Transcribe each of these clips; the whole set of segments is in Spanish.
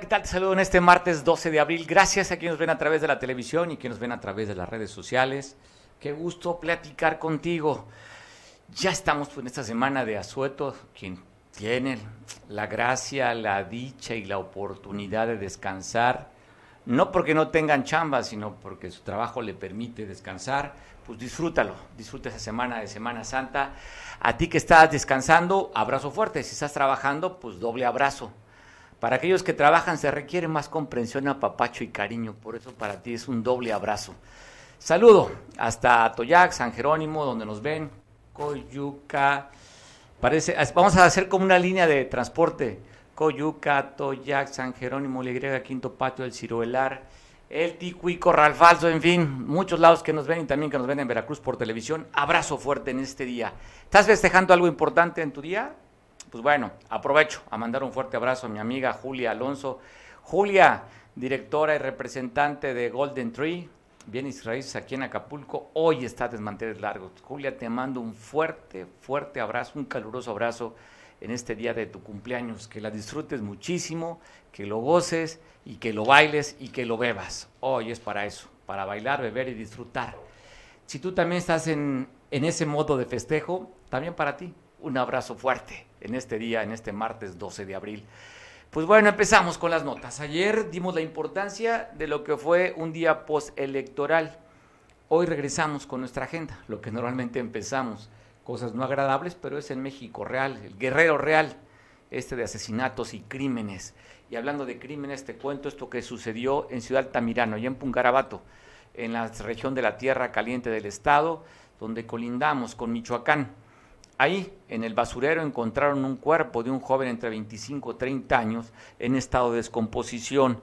¿qué tal? Te saludo en este martes 12 de abril. Gracias a quienes nos ven a través de la televisión y quienes nos ven a través de las redes sociales. Qué gusto platicar contigo. Ya estamos en esta semana de asueto, quien tiene la gracia, la dicha y la oportunidad de descansar, no porque no tengan chamba, sino porque su trabajo le permite descansar, pues disfrútalo, disfruta esa semana de Semana Santa. A ti que estás descansando, abrazo fuerte. Si estás trabajando, pues doble abrazo. Para aquellos que trabajan se requiere más comprensión, apapacho y cariño, por eso para ti es un doble abrazo. Saludo hasta Toyac, San Jerónimo, donde nos ven, Coyuca, parece, vamos a hacer como una línea de transporte, Coyuca, Toyac, San Jerónimo, Legrega, Quinto Patio, El Ciruelar, El Ticuí, Corral Falso, en fin, muchos lados que nos ven y también que nos ven en Veracruz por televisión. Abrazo fuerte en este día. ¿Estás festejando algo importante en tu día? Pues bueno, aprovecho a mandar un fuerte abrazo a mi amiga Julia Alonso. Julia, directora y representante de Golden Tree, bienes raíces aquí en Acapulco, hoy está Desmanteles Largos. Julia, te mando un fuerte, fuerte abrazo, un caluroso abrazo en este día de tu cumpleaños. Que la disfrutes muchísimo, que lo goces y que lo bailes y que lo bebas. Hoy es para eso, para bailar, beber y disfrutar. Si tú también estás en, en ese modo de festejo, también para ti, un abrazo fuerte en este día, en este martes 12 de abril. Pues bueno, empezamos con las notas. Ayer dimos la importancia de lo que fue un día postelectoral. Hoy regresamos con nuestra agenda, lo que normalmente empezamos. Cosas no agradables, pero es en México real, el guerrero real, este de asesinatos y crímenes. Y hablando de crímenes, te cuento esto que sucedió en Ciudad Altamirano, y en Pungarabato, en la región de la Tierra Caliente del Estado, donde colindamos con Michoacán. Ahí, en el basurero, encontraron un cuerpo de un joven entre 25 y 30 años en estado de descomposición.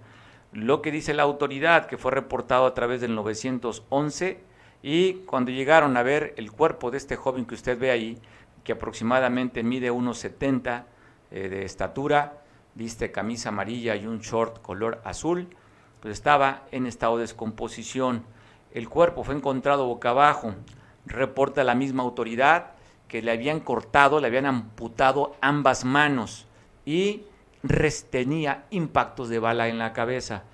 Lo que dice la autoridad, que fue reportado a través del 911, y cuando llegaron a ver el cuerpo de este joven que usted ve ahí, que aproximadamente mide unos 70 eh, de estatura, viste camisa amarilla y un short color azul, pues estaba en estado de descomposición. El cuerpo fue encontrado boca abajo, reporta la misma autoridad, que le habían cortado, le habían amputado ambas manos y tenía impactos de bala en la cabeza.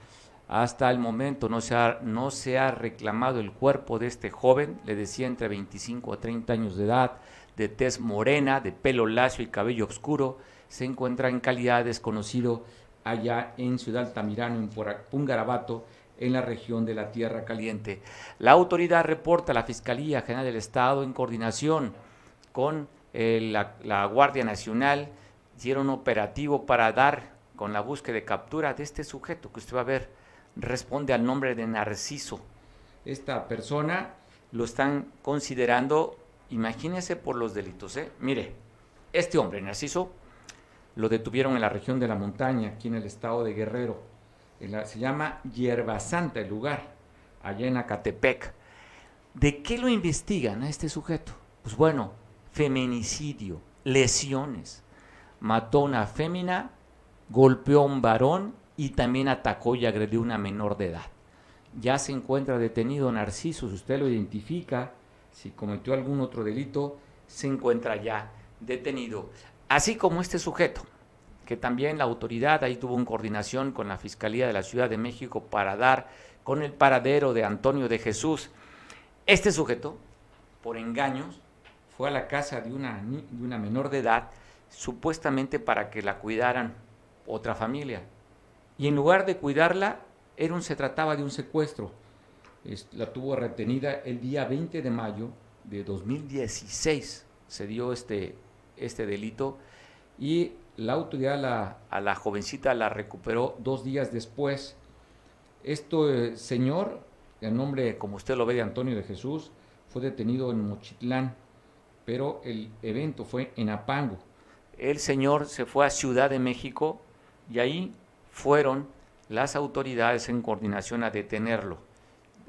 Hasta el momento no se, ha, no se ha reclamado el cuerpo de este joven, le decía entre 25 a 30 años de edad, de tez morena, de pelo lacio y cabello oscuro, se encuentra en calidad desconocido allá en Ciudad Altamirano, en Pungarabato, en la región de la Tierra Caliente. La autoridad reporta a la Fiscalía General del Estado en coordinación con eh, la, Guardia Nacional, hicieron operativo para dar con la búsqueda de captura de este sujeto que usted va a ver, responde al nombre de Narciso. Esta persona lo están considerando, imagínese por los delitos, ¿eh? Mire, este hombre, Narciso, lo detuvieron en la región de la montaña, aquí en el estado de Guerrero. se llama Hierba Santa el lugar, allá en Acatepec. ¿De qué lo investigan a este sujeto? Pues bueno, feminicidio, lesiones. Mató a una fémina, golpeó a un varón y también atacó y agredió a una menor de edad. Ya se encuentra detenido Narciso, si usted lo identifica, si cometió algún otro delito, se encuentra ya detenido. Así como este sujeto, que también la autoridad ahí tuvo en coordinación con la Fiscalía de la Ciudad de México para dar con el paradero de Antonio de Jesús. Este sujeto, por engaños, fue a la casa de una, de una menor de edad, supuestamente para que la cuidaran otra familia. Y en lugar de cuidarla, era un, se trataba de un secuestro. la tuvo retenida el día 20 de mayo de 2016. Se dio este, este delito y la autoridad a la jovencita la recuperó dos días después. Este señor, el nombre, como usted lo ve, de Antonio de Jesús, fue detenido en Mochitlán pero el evento fue en Apango. El señor se fue a Ciudad de México y ahí fueron las autoridades en coordinación a detenerlo.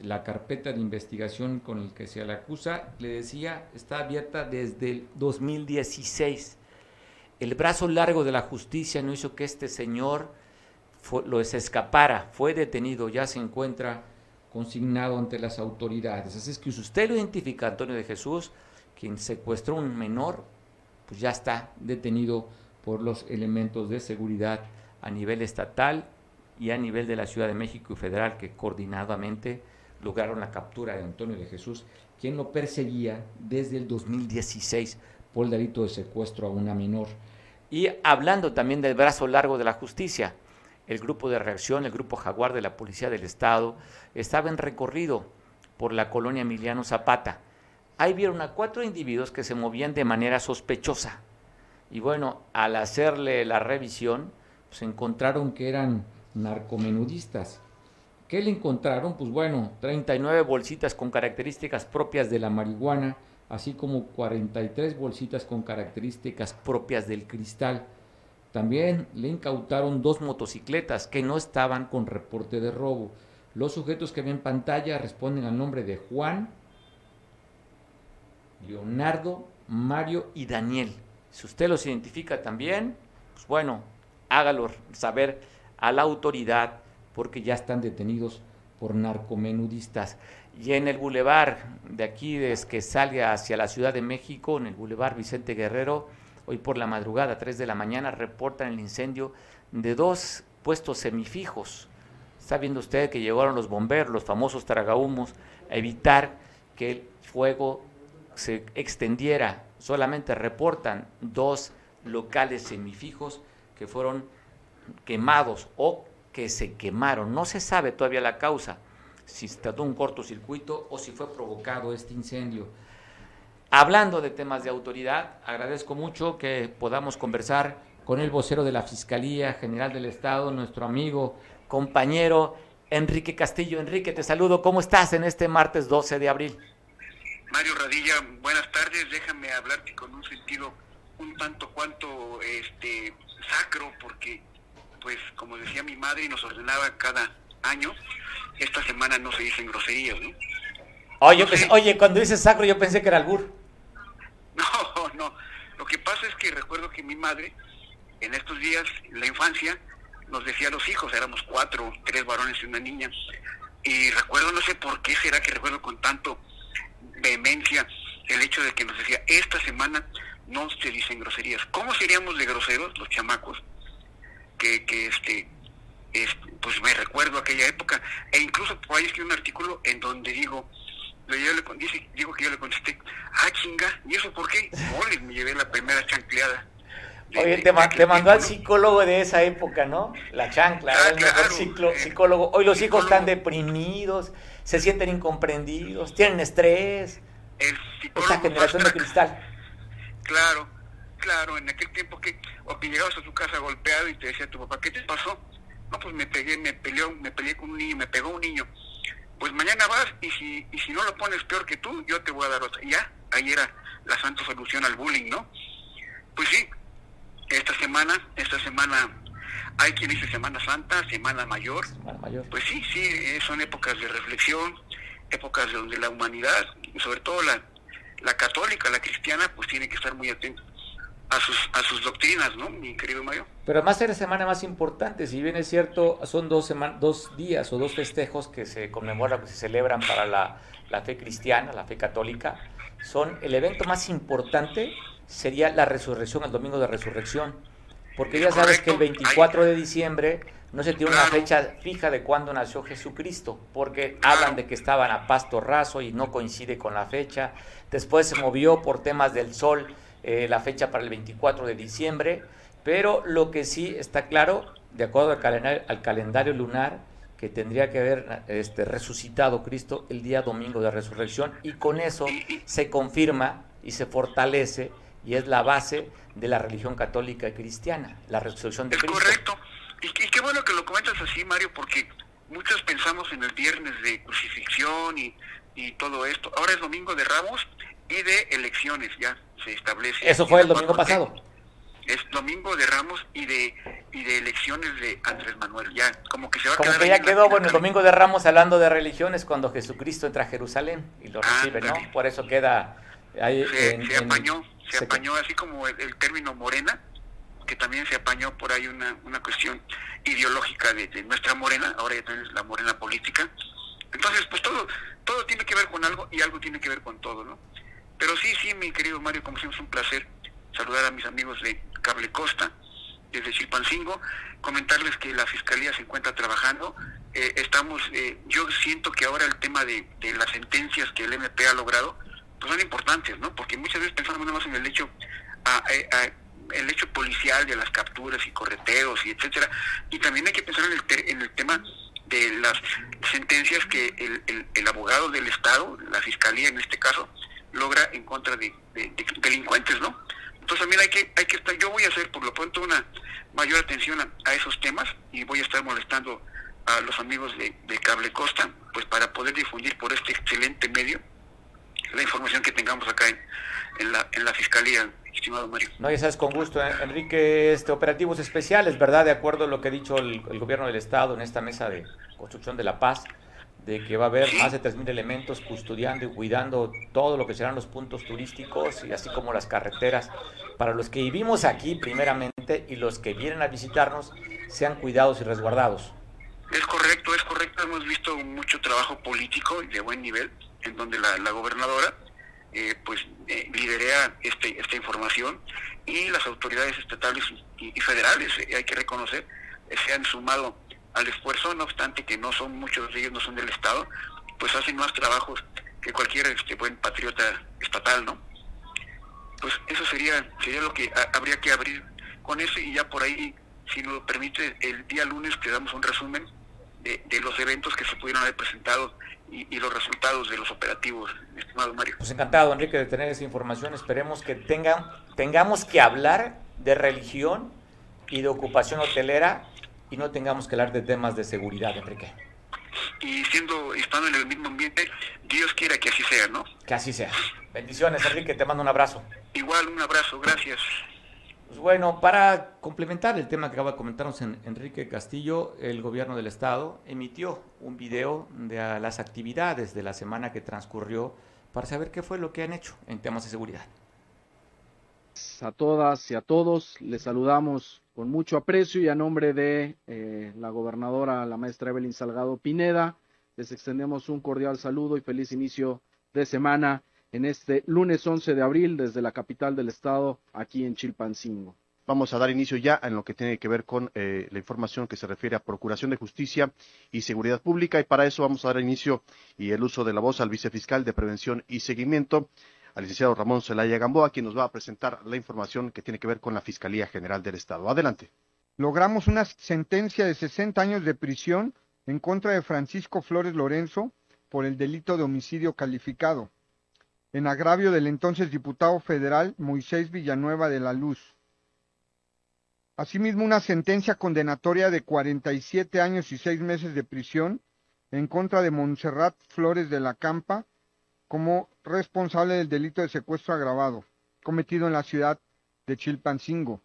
La carpeta de investigación con el que se le acusa, le decía, está abierta desde el 2016. El brazo largo de la justicia no hizo que este señor lo se escapara, fue detenido, ya se encuentra consignado ante las autoridades. Así es que si usted lo identifica, Antonio de Jesús, quien secuestró un menor, pues ya está detenido por los elementos de seguridad a nivel estatal y a nivel de la Ciudad de México y Federal que coordinadamente lograron la captura de Antonio de Jesús, quien lo perseguía desde el 2016 por el delito de secuestro a una menor. Y hablando también del brazo largo de la justicia, el grupo de reacción, el grupo Jaguar de la Policía del Estado, estaba en recorrido por la colonia Emiliano Zapata. Ahí vieron a cuatro individuos que se movían de manera sospechosa. Y bueno, al hacerle la revisión, pues encontraron que eran narcomenudistas. ¿Qué le encontraron? Pues bueno, 39 bolsitas con características propias de la marihuana, así como 43 bolsitas con características propias del cristal. También le incautaron dos motocicletas que no estaban con reporte de robo. Los sujetos que ven en pantalla responden al nombre de Juan, Leonardo, Mario y Daniel. Si usted los identifica también, pues bueno, hágalo saber a la autoridad porque ya están detenidos por narcomenudistas. Y en el bulevar de aquí, desde que salga hacia la Ciudad de México, en el bulevar Vicente Guerrero, hoy por la madrugada, 3 de la mañana, reportan el incendio de dos puestos semifijos. Está viendo usted que llegaron los bomberos, los famosos tragahumos, a evitar que el fuego se extendiera. Solamente reportan dos locales semifijos que fueron quemados o que se quemaron. No se sabe todavía la causa, si se trató un cortocircuito o si fue provocado este incendio. Hablando de temas de autoridad, agradezco mucho que podamos conversar con el vocero de la Fiscalía General del Estado, nuestro amigo, compañero Enrique Castillo. Enrique, te saludo. ¿Cómo estás en este martes 12 de abril? Mario Radilla, buenas tardes. Déjame hablarte con un sentido un tanto cuanto este sacro, porque, pues, como decía mi madre y nos ordenaba cada año, esta semana no se dicen groserías, ¿no? Oye, oye, cuando dices sacro yo pensé que era albur. No, no. Lo que pasa es que recuerdo que mi madre, en estos días, en la infancia, nos decía a los hijos, éramos cuatro, tres varones y una niña, y recuerdo, no sé por qué será que recuerdo con tanto vehemencia el hecho de que nos decía, esta semana no se dicen groserías. ¿Cómo seríamos de groseros los chamacos? Que, que este, pues me recuerdo aquella época, e incluso por ahí escribí un artículo en donde digo, yo le, dice, digo que yo le contesté, ah chinga, ¿y eso por qué? Me llevé la primera chancleada. Oye, te, mandó al psicólogo de esa época, ¿no? La chancla, ah, el mejor eh, psicólogo. Hoy los hijos están deprimidos, se sienten incomprendidos, tienen estrés. El Esta generación de cristal. Claro, claro, en aquel tiempo que, o que llegabas a tu casa golpeado y te decía tu papá, ¿qué te pasó? No, pues me pegué, me peleó, me peleé con un niño, me pegó un niño. Pues mañana vas y si, y si no lo pones peor que tú, yo te voy a dar otra. ya, ahí era la santa solución al bullying, ¿no? Pues sí, esta semana, esta semana hay quien dice Semana Santa, Semana Mayor. Semana Mayor. Pues sí, sí, eh, son épocas de reflexión, épocas donde la humanidad, sobre todo la, la católica, la cristiana, pues tiene que estar muy atenta a sus, a sus doctrinas, ¿no, mi querido Mario? Pero además es la semana más importante, si bien es cierto, son dos, dos días o dos festejos que se conmemoran, que se celebran para la, la fe cristiana, la fe católica, son el evento más importante sería la resurrección, el domingo de resurrección, porque ya sabes que el 24 de diciembre no se tiene una fecha fija de cuándo nació Jesucristo, porque hablan de que estaban a pasto raso y no coincide con la fecha. Después se movió por temas del sol eh, la fecha para el 24 de diciembre, pero lo que sí está claro, de acuerdo al calendario, al calendario lunar, que tendría que haber este, resucitado Cristo el día domingo de resurrección, y con eso se confirma y se fortalece y es la base de la religión católica y cristiana, la resurrección de es Cristo. Correcto. Y, y, qué bueno que lo comentas así, Mario, porque muchos pensamos en el viernes de crucifixión y, y todo esto. Ahora es domingo de Ramos y de elecciones, ya se establece. Eso fue el domingo pasado. Es domingo de Ramos y de y de elecciones de Andrés Manuel, ya como que se va a como que ya quedó, bueno, el domingo de Ramos hablando de religiones cuando Jesucristo entra a Jerusalén y lo recibe, ¿no? Por eso queda ahí se, se apañó, se, apañó así como el, término morena, que también se apañó por ahí una, una cuestión ideológica de, de nuestra morena, ahora ya tenemos la morena política. Entonces, pues todo todo tiene que ver con algo y algo tiene que ver con todo, ¿no? Pero sí, sí, mi querido Mario, como siempre es un placer saludar a mis amigos de Cable Costa, desde Chilpancingo, comentarles que la Fiscalía se encuentra trabajando. Eh, estamos, eh, yo siento que ahora el tema de, las sentencias que el MP ha logrado, pues son importantes, ¿no? Porque muchas veces pensamos nada más en el hecho, el hecho policial de las capturas y correteos y etcétera, y también hay que pensar en el, en el tema de las sentencias que el, el, abogado del Estado, la Fiscalía en este caso, logra en contra de, de delincuentes, ¿no? Entonces también hay que, hay que estar, yo voy a hacer por lo pronto una mayor atención a, esos temas y voy a estar molestando a los amigos de, Cable Costa, pues para poder difundir por este excelente medio la información que tengamos acá en, la, en la Fiscalía, estimado Mario. No, ya sabes, con gusto, ¿eh? Enrique, este, operativos especiales, ¿verdad? De acuerdo a lo que ha dicho el, gobierno del Estado en esta mesa de construcción de la paz, de que va a haber más de 3.000 elementos custodiando y cuidando todo lo que serán los puntos turísticos y así como las carreteras, para los que vivimos aquí primeramente y los que vienen a visitarnos sean cuidados y resguardados. Es correcto, es correcto. Hemos visto mucho trabajo político de buen nivel, en donde la, gobernadora eh, pues eh, este, esta información y las autoridades estatales y, y federales, eh, hay que reconocer, se han sumado al esfuerzo, no obstante que no son muchos de ellos, no son del Estado, pues hacen más trabajos que cualquier este, buen patriota estatal, ¿no? Pues eso sería, sería lo que habría que abrir con eso y ya por ahí, si lo permite, el día lunes te damos un resumen de, los eventos que se pudieron haber presentado y, los resultados de los operativos, estimado Mario. Pues encantado, Enrique, de tener esa información. Esperemos que tengan, tengamos que hablar de religión y de ocupación hotelera y no tengamos que hablar de temas de seguridad, Enrique. Y siendo, estando en el mismo ambiente, Dios quiera que así sea, ¿no? Que así sea. Bendiciones, Enrique, te mando un abrazo. Igual, un abrazo, gracias. Pues bueno, para complementar el tema que acaba de comentarnos en Enrique Castillo, el gobierno del estado emitió un video de las actividades de la semana que transcurrió para saber qué fue lo que han hecho en temas de seguridad. A todas y a todos les saludamos con mucho aprecio y a nombre de eh, la gobernadora, la maestra Evelyn Salgado Pineda, les extendemos un cordial saludo y feliz inicio de semana en este lunes 11 de abril desde la capital del estado, aquí en Chilpancingo. Vamos a dar inicio ya en lo que tiene que ver con eh, la información que se refiere a Procuración de Justicia y Seguridad Pública y para eso vamos a dar inicio y el uso de la voz al vicefiscal de Prevención y Seguimiento, al licenciado Ramón Zelaya Gamboa, quien nos va a presentar la información que tiene que ver con la Fiscalía General del Estado. Adelante. Logramos una sentencia de 60 años de prisión en contra de Francisco Flores Lorenzo por el delito de homicidio calificado, en agravio del entonces diputado federal Moisés Villanueva de la Luz. Asimismo, una sentencia condenatoria de 47 años y 6 meses de prisión en contra de Montserrat Flores de la Campa como responsable del delito de secuestro agravado cometido en la ciudad de Chilpancingo.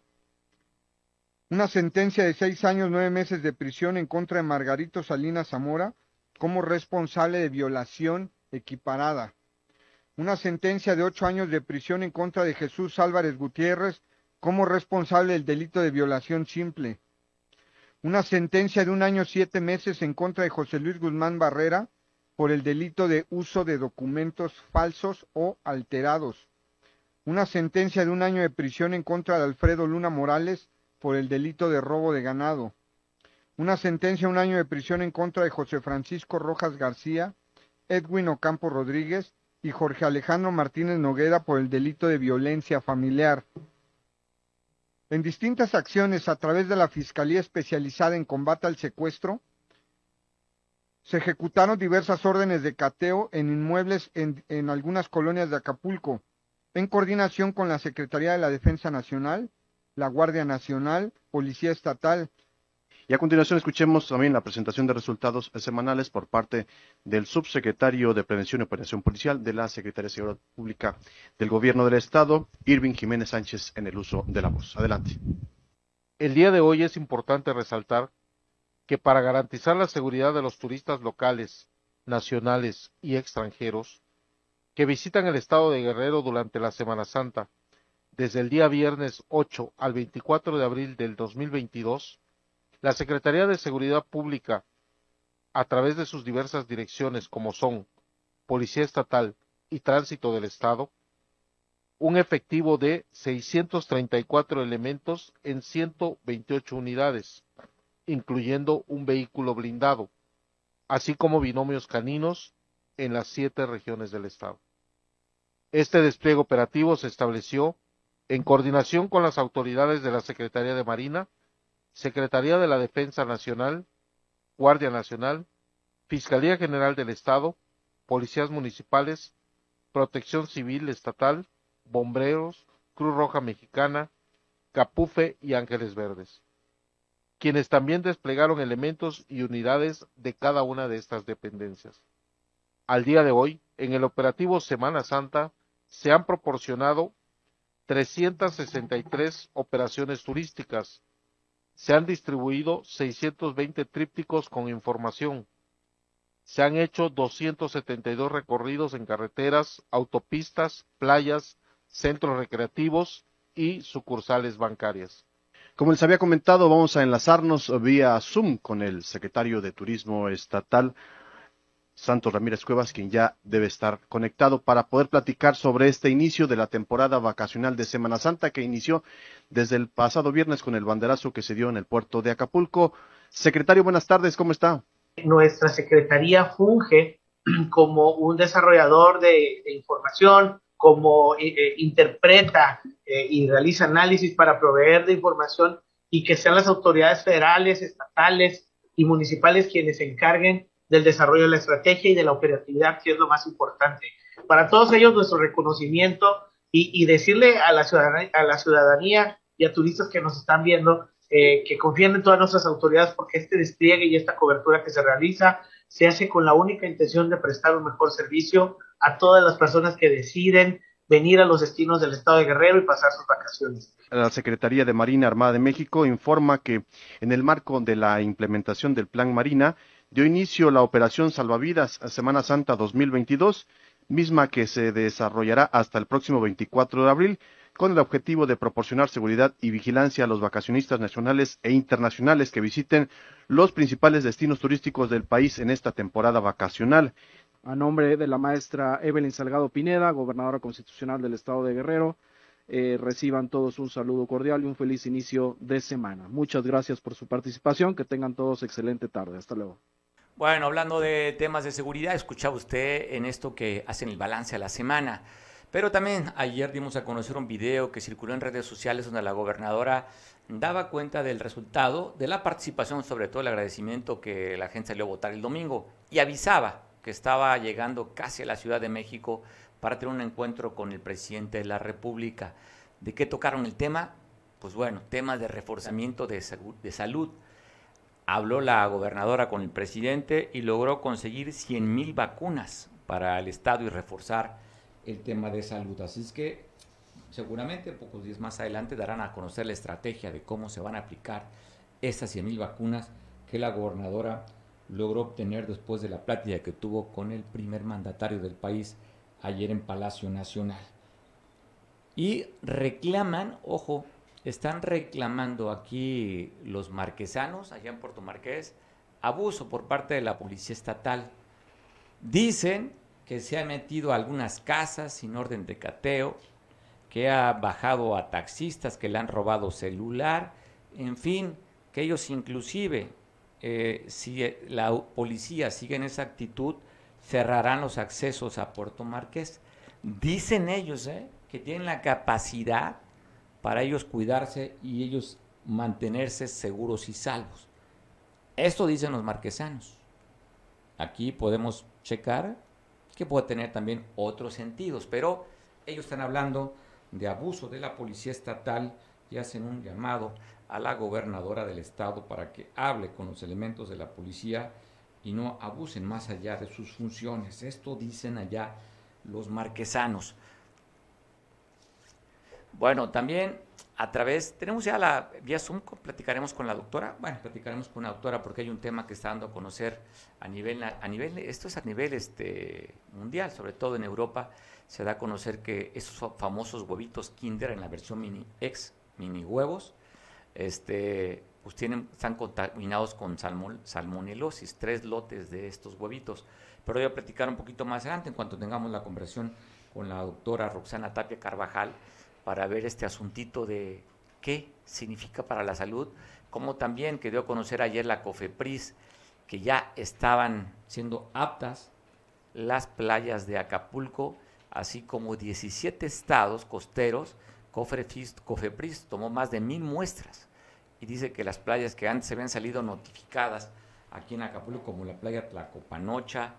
Una sentencia de seis años, nueve meses de prisión en contra de Margarito Salinas Zamora como responsable de violación equiparada. Una sentencia de ocho años de prisión en contra de Jesús Álvarez Gutiérrez como responsable del delito de violación simple. Una sentencia de un año siete meses en contra de José Luis Guzmán Barrera por el delito de uso de documentos falsos o alterados. Una sentencia de un año de prisión en contra de Alfredo Luna Morales por el delito de robo de ganado. Una sentencia de un año de prisión en contra de José Francisco Rojas García, Edwin Ocampo Rodríguez y Jorge Alejandro Martínez Noguera por el delito de violencia familiar. En distintas acciones a través de la Fiscalía Especializada en Combate al Secuestro, se ejecutaron diversas órdenes de cateo en inmuebles en, algunas colonias de Acapulco, en coordinación con la Secretaría de la Defensa Nacional, la Guardia Nacional, Policía Estatal. Y a continuación escuchemos también la presentación de resultados semanales por parte del subsecretario de Prevención y Operación Policial de la Secretaría de Seguridad Pública del Gobierno del Estado, Irving Jiménez Sánchez, en el uso de la voz. Adelante. El día de hoy es importante resaltar que para garantizar la seguridad de los turistas locales, nacionales y extranjeros que visitan el estado de Guerrero durante la Semana Santa, desde el día viernes 8 al 24 de abril del 2022, la Secretaría de Seguridad Pública, a través de sus diversas direcciones como son Policía Estatal y Tránsito del Estado, un efectivo de 634 elementos en 128 unidades, incluyendo un vehículo blindado, así como binomios caninos en las siete regiones del estado. Este despliegue operativo se estableció en coordinación con las autoridades de la Secretaría de Marina, Secretaría de la Defensa Nacional, Guardia Nacional, Fiscalía General del Estado, Policías Municipales, Protección Civil Estatal, Bomberos, Cruz Roja Mexicana, Capufe y Ángeles Verdes, quienes también desplegaron elementos y unidades de cada una de estas dependencias. Al día de hoy, en el operativo Semana Santa, se han proporcionado 363 operaciones turísticas, se han distribuido 620 trípticos con información, se han hecho 272 recorridos en carreteras, autopistas, playas, centros recreativos y sucursales bancarias. Como les había comentado, vamos a enlazarnos vía Zoom con el secretario de Turismo Estatal, Santos Ramírez Cuevas, quien ya debe estar conectado para poder platicar sobre este inicio de la temporada vacacional de Semana Santa que inició desde el pasado viernes con el banderazo que se dio en el puerto de Acapulco. Secretario, buenas tardes, ¿cómo está? Nuestra secretaría funge como un desarrollador de, de información, como eh, eh, interpreta eh, y realiza análisis para proveer de información y que sean las autoridades federales, estatales y municipales quienes se encarguen del desarrollo de la estrategia y de la operatividad, que es lo más importante. Para todos ellos, nuestro reconocimiento y, y decirle a la, ciudadanía, a la ciudadanía y a turistas que nos están viendo eh, que confíen en todas nuestras autoridades porque este despliegue y esta cobertura que se realiza se hace con la única intención de prestar un mejor servicio a todas las personas que deciden venir a los destinos del estado de Guerrero y pasar sus vacaciones. La Secretaría de Marina Armada de México informa que en el marco de la implementación del Plan Marina dio inicio la operación Salvavidas Semana Santa 2022, misma que se desarrollará hasta el próximo 24 de abril con el objetivo de proporcionar seguridad y vigilancia a los vacacionistas nacionales e internacionales que visiten los principales destinos turísticos del país en esta temporada vacacional. A nombre de la maestra Evelyn Salgado Pineda, gobernadora constitucional del estado de Guerrero, eh, reciban todos un saludo cordial y un feliz inicio de semana. Muchas gracias por su participación, que tengan todos excelente tarde. Hasta luego. Bueno, hablando de temas de seguridad, escuchaba usted en esto que hacen el balance a la semana. Pero también ayer dimos a conocer un video que circuló en redes sociales donde la gobernadora daba cuenta del resultado de la participación, sobre todo el agradecimiento que la gente salió a votar el domingo y avisaba que estaba llegando casi a la Ciudad de México para tener un encuentro con el presidente de la República. ¿De qué tocaron el tema? Pues bueno, temas de reforzamiento de, de salud. Habló la gobernadora con el presidente y logró conseguir 100 mil vacunas para el Estado y reforzar el tema de salud. Así es que seguramente pocos días más adelante darán a conocer la estrategia de cómo se van a aplicar estas 100 mil vacunas que la gobernadora logró obtener después de la plática que tuvo con el primer mandatario del país ayer en Palacio Nacional. Y reclaman, ojo, están reclamando aquí los marquesanos, allá en Puerto Marqués, abuso por parte de la policía estatal. Dicen que se ha metido a algunas casas sin orden de cateo, que ha bajado a taxistas que le han robado celular, en fin, que ellos inclusive, eh, si la policía sigue en esa actitud, cerrarán los accesos a Puerto Marqués. Dicen ellos eh, que tienen la capacidad para ellos cuidarse y ellos mantenerse seguros y salvos. Esto dicen los marquesanos. Aquí podemos checar que puede tener también otros sentidos, pero ellos están hablando de abuso de la policía estatal y hacen un llamado a la gobernadora del estado para que hable con los elementos de la policía y no abusen más allá de sus funciones. Esto dicen allá los marquesanos. Bueno, también a través, tenemos ya la vía Zoom, platicaremos con la doctora, bueno, platicaremos con la doctora porque hay un tema que está dando a conocer a nivel, a nivel esto es a nivel este, mundial, sobre todo en Europa, se da a conocer que esos famosos huevitos Kinder en la versión mini X, mini huevos, este, pues tienen, están contaminados con salmon, salmonelosis, tres lotes de estos huevitos. Pero voy a platicar un poquito más adelante en cuanto tengamos la conversación con la doctora Roxana Tapia Carvajal para ver este asuntito de qué significa para la salud, como también que dio a conocer ayer la COFEPRIS que ya estaban siendo aptas las playas de Acapulco, así como 17 estados costeros. COFEPRIS tomó más de mil muestras y dice que las playas que antes se habían salido notificadas aquí en Acapulco, como la playa Tlacopanocha,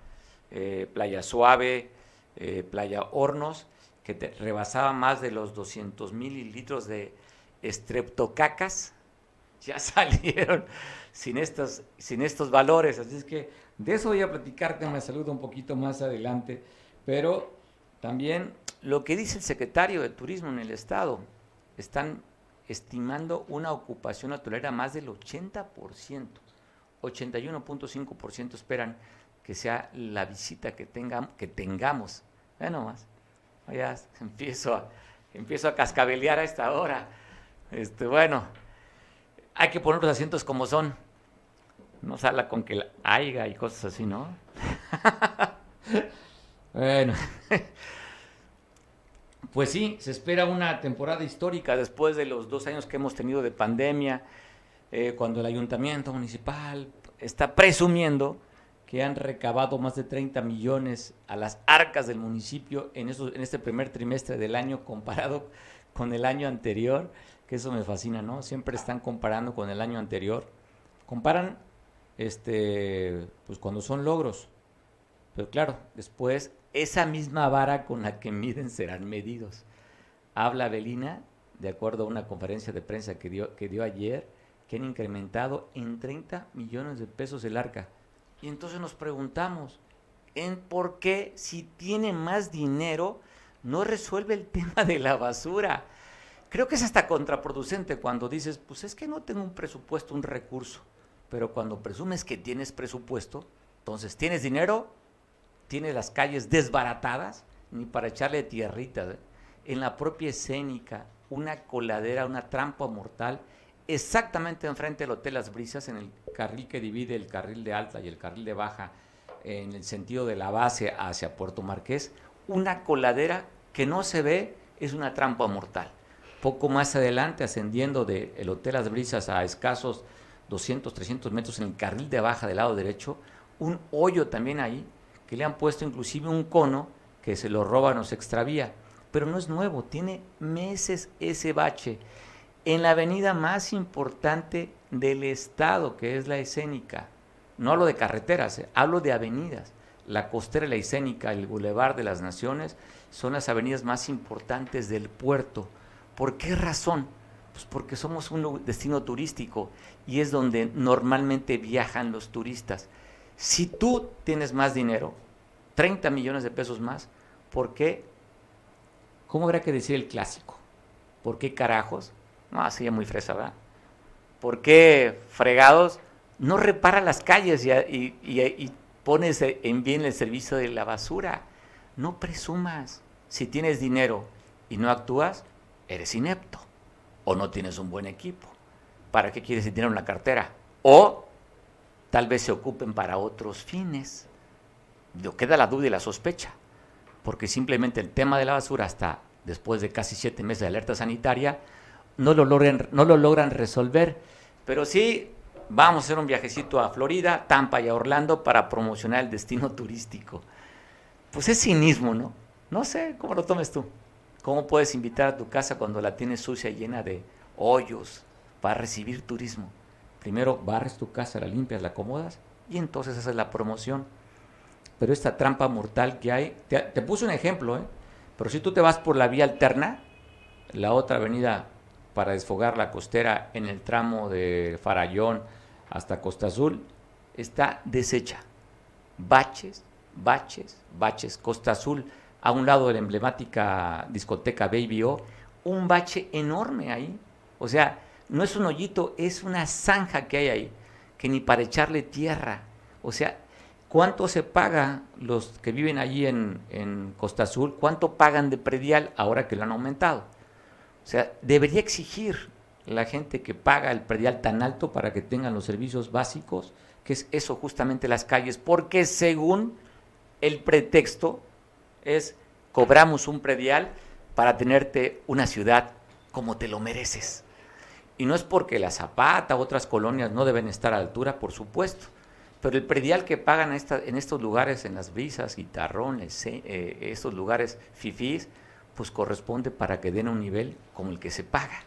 eh, Playa Suave, eh, Playa Hornos, que rebasaba más de los 200 mililitros de estreptocacas, ya salieron sin estos, sin estos valores. Así es que de eso voy a platicarte, me saludo un poquito más adelante, pero también lo que dice el secretario de Turismo en el Estado, están estimando una ocupación hotelera más del 80%, 81.5% esperan que sea la visita que, tengamos, que tengamos. Bueno, más, ya empiezo a, empiezo a cascabelear a esta hora. Este, bueno, hay que poner los asientos como son. No sala con que la haya y cosas así, ¿no? bueno. Pues sí, se espera una temporada histórica después de los dos años que hemos tenido de pandemia, eh, cuando el ayuntamiento municipal está presumiendo que han recabado más de 30 millones a las arcas del municipio en, en este primer trimestre del año comparado con el año anterior que eso me fascina, ¿no? Siempre están comparando con el año anterior. Comparan, este, pues cuando son logros. Pero claro, después esa misma vara con la que miden serán medidos. Habla Belina, de acuerdo a una conferencia de prensa que dio, que dio ayer, que han incrementado en 30 millones de pesos el arca. Y entonces nos preguntamos, ¿en por qué si tiene más dinero no resuelve el tema de la basura? Creo que es hasta contraproducente cuando dices, pues es que no tengo un presupuesto, un recurso. Pero cuando presumes que tienes presupuesto, entonces tienes dinero, tienes las calles desbaratadas, ni para echarle tierrita. ¿eh? En la propia escénica, una coladera, una trampa mortal, exactamente enfrente del Hotel Las Brisas, en el carril que divide el carril de alta y el carril de baja, en el sentido de la base hacia Puerto Marqués, una coladera que no se ve es una trampa mortal. Poco más adelante, ascendiendo del Hotel Las Brisas a escasos 200, 300 metros en el carril de baja del lado derecho, un hoyo también ahí, que le han puesto inclusive un cono que se lo roba, no se extravía. Pero no es nuevo, tiene meses ese bache. En la avenida más importante del estado, que es la escénica. No hablo de carreteras, eh, hablo de avenidas. La costera, la escénica, el Boulevard de las Naciones son las avenidas más importantes del puerto ¿Por qué razón? Pues porque somos un destino turístico y es donde normalmente viajan los turistas. Si tú tienes más dinero, 30 millones de pesos más, ¿por qué? ¿Cómo habrá que decir el clásico? ¿Por qué carajos? No, sería muy fresa, ¿verdad? ¿Por qué fregados? No repara las calles y, y, pones en bien el servicio de la basura. No presumas. Si tienes dinero y no actúas, eres inepto o no tienes un buen equipo. ¿Para qué quieres tener una cartera? O tal vez se ocupen para otros fines. Yo queda la duda y la sospecha, porque simplemente el tema de la basura hasta después de casi siete meses de alerta sanitaria no lo logran, no lo logran resolver. Pero sí, vamos a hacer un viajecito a Florida, Tampa y a Orlando para promocionar el destino turístico. Pues es cinismo, ¿no? No sé cómo lo tomes tú. ¿Cómo puedes invitar a tu casa cuando la tienes sucia, llena de hoyos, para recibir turismo? Primero barres tu casa, la limpias, la acomodas y entonces haces la promoción. Pero esta trampa mortal que hay, te, puse un ejemplo, ¿eh? pero si tú te vas por la vía alterna, la otra avenida para desfogar la costera en el tramo de Farallón hasta Costa Azul, está deshecha. Baches, baches, baches. Costa Azul a un lado de la emblemática discoteca Baby O, un bache enorme ahí. O sea, no es un hoyito, es una zanja que hay ahí, que ni para echarle tierra. O sea, ¿cuánto se paga los que viven allí en, en Costa Azul? ¿Cuánto pagan de predial ahora que lo han aumentado? O sea, debería exigir la gente que paga el predial tan alto para que tengan los servicios básicos, que es eso justamente las calles, porque según el pretexto es cobramos un predial para tenerte una ciudad como te lo mereces. Y no es porque la Zapata, otras colonias no deben estar a altura, por supuesto, pero el predial que pagan en estos lugares, en las brisas, guitarrones, eh, estos lugares fifís, pues corresponde para que den un nivel como el que se paga.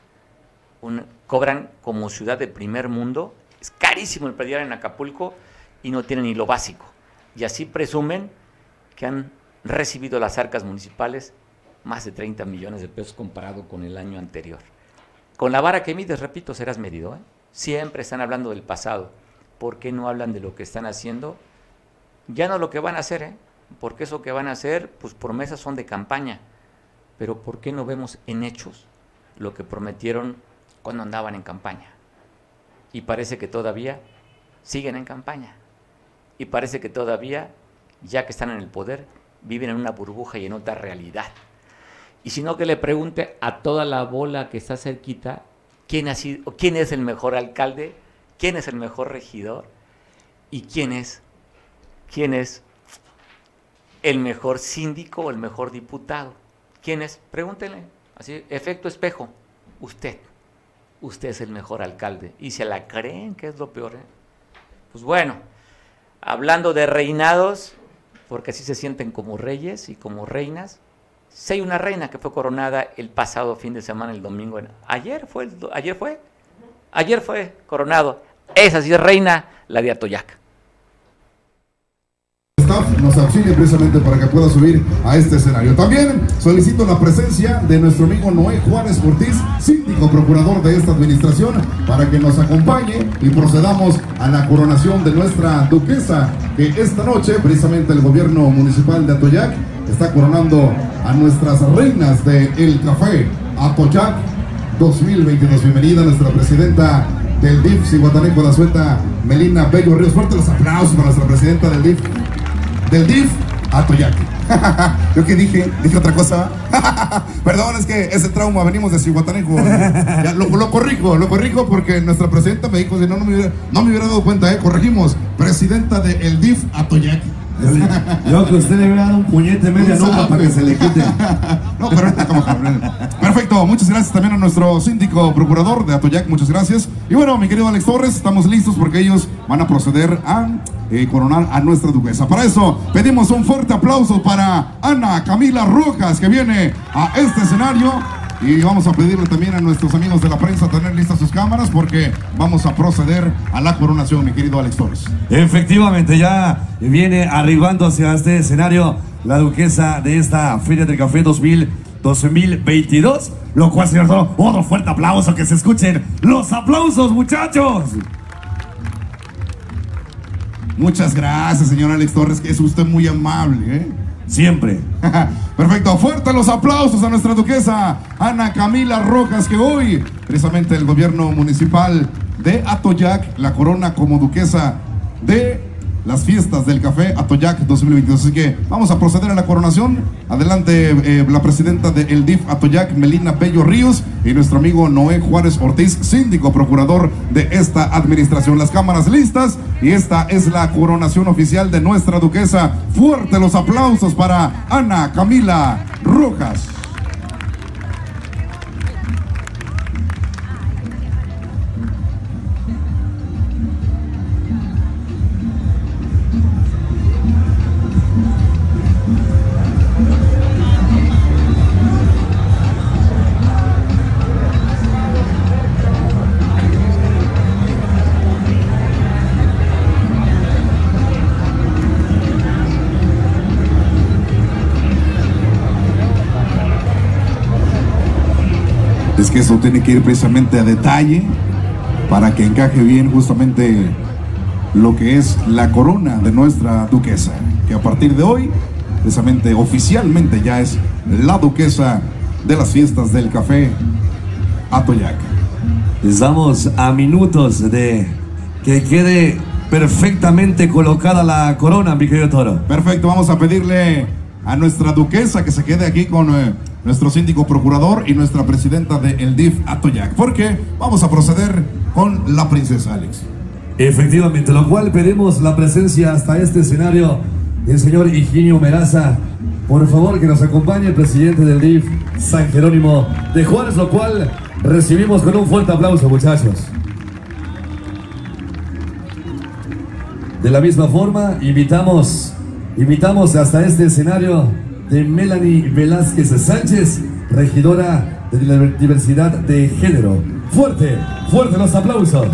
cobran como ciudad de primer mundo, es carísimo el predial en Acapulco y no tienen ni lo básico. Y así presumen que han recibido las arcas municipales más de 30 millones de pesos comparado con el año anterior. Con la vara que mides, repito, serás medido. ¿eh? Siempre están hablando del pasado. ¿Por qué no hablan de lo que están haciendo? Ya no lo que van a hacer, ¿eh? porque eso que van a hacer, pues promesas son de campaña. Pero ¿por qué no vemos en hechos lo que prometieron cuando andaban en campaña? Y parece que todavía siguen en campaña. Y parece que todavía, ya que están en el poder, viven en una burbuja y en otra realidad. Y si no, que le pregunte a toda la bola que está cerquita quién, ha sido, quién es el mejor alcalde, quién es el mejor regidor y quién es, quién es el mejor síndico o el mejor diputado. ¿Quién es? Pregúntenle. Así, efecto espejo. Usted. Usted es el mejor alcalde. Y se la creen que es lo peor. ¿eh? Pues bueno, hablando de reinados, porque así se sienten como reyes y como reinas. Si una reina que fue coronada el pasado fin de semana, el domingo. Ayer fue, ayer fue, ayer fue coronado. Esa sí es reina, la de Atoyac nos auxilie precisamente para que pueda subir a este escenario. También solicito la presencia de nuestro amigo Noé Juárez Ortiz, síndico procurador de esta administración, para que nos acompañe y procedamos a la coronación de nuestra duquesa, que esta noche precisamente el gobierno municipal de Atoyac está coronando a nuestras reinas de El Café Atoyac 2022. Bienvenida nuestra presidenta del DIF, Siguatanejo de la Suelta, Melina Bello Ríos. Fuerte los aplausos para nuestra presidenta del DIF, del DIF a Toyaki. Yo que dije, dije otra cosa. Perdón, es que ese trauma, venimos de Cihuatanejo. lo, lo, corrijo, lo corrijo porque nuestra presidenta me dijo, no, no, me hubiera, no me hubiera dado cuenta, eh, corregimos. Presidenta de El DIF a Toyaki. Yo que usted le hubiera dado un puñete media nuca para que se le quite. no, pero como Perfecto, muchas gracias también a nuestro síndico procurador de Atoyac, muchas gracias. Y bueno, mi querido Alex Torres, estamos listos porque ellos van a proceder a eh, coronar a nuestra duquesa. Para eso pedimos un fuerte aplauso para Ana Camila Rojas que viene a este escenario y vamos a pedirle también a nuestros amigos de la prensa tener listas sus cámaras porque vamos a proceder a la coronación, mi querido Alex Torres. Efectivamente, ya viene arribando hacia este escenario la duquesa de esta Feria del Café 2000, 2022. Lo cual, señor otro fuerte aplauso, que se escuchen los aplausos, muchachos. Muchas gracias, señor Alex Torres, que es usted muy amable. ¿eh? Siempre. Perfecto. Fuerte los aplausos a nuestra duquesa Ana Camila Rojas, que hoy, precisamente el gobierno municipal de Atoyac, la corona como duquesa de las fiestas del café Atoyac 2022. Así que vamos a proceder a la coronación. Adelante eh, la presidenta de El DIF Atoyac, Melina Bello Ríos, y nuestro amigo Noé Juárez Ortiz, síndico procurador de esta administración. Las cámaras listas y esta es la coronación oficial de nuestra duquesa. Fuerte los aplausos para Ana Camila Rojas. Es que eso tiene que ir precisamente a detalle para que encaje bien justamente lo que es la corona de nuestra duquesa, que a partir de hoy, precisamente oficialmente ya es la duquesa de las fiestas del café Atoyac. Estamos a minutos de que quede perfectamente colocada la corona, mi querido Toro. Perfecto, vamos a pedirle a nuestra duquesa que se quede aquí con eh, nuestro síndico procurador y nuestra presidenta de El DIF Atoyac, porque vamos a proceder con la princesa Alex. Efectivamente, lo cual pedimos la presencia hasta este escenario del señor Higinio Meraza, por favor que nos acompañe el presidente del DIF, San Jerónimo de Juárez, lo cual recibimos con un fuerte aplauso, muchachos. De la misma forma, invitamos, invitamos hasta este escenario de Melanie Velázquez Sánchez, regidora de la diversidad de género. Fuerte, fuerte los aplausos.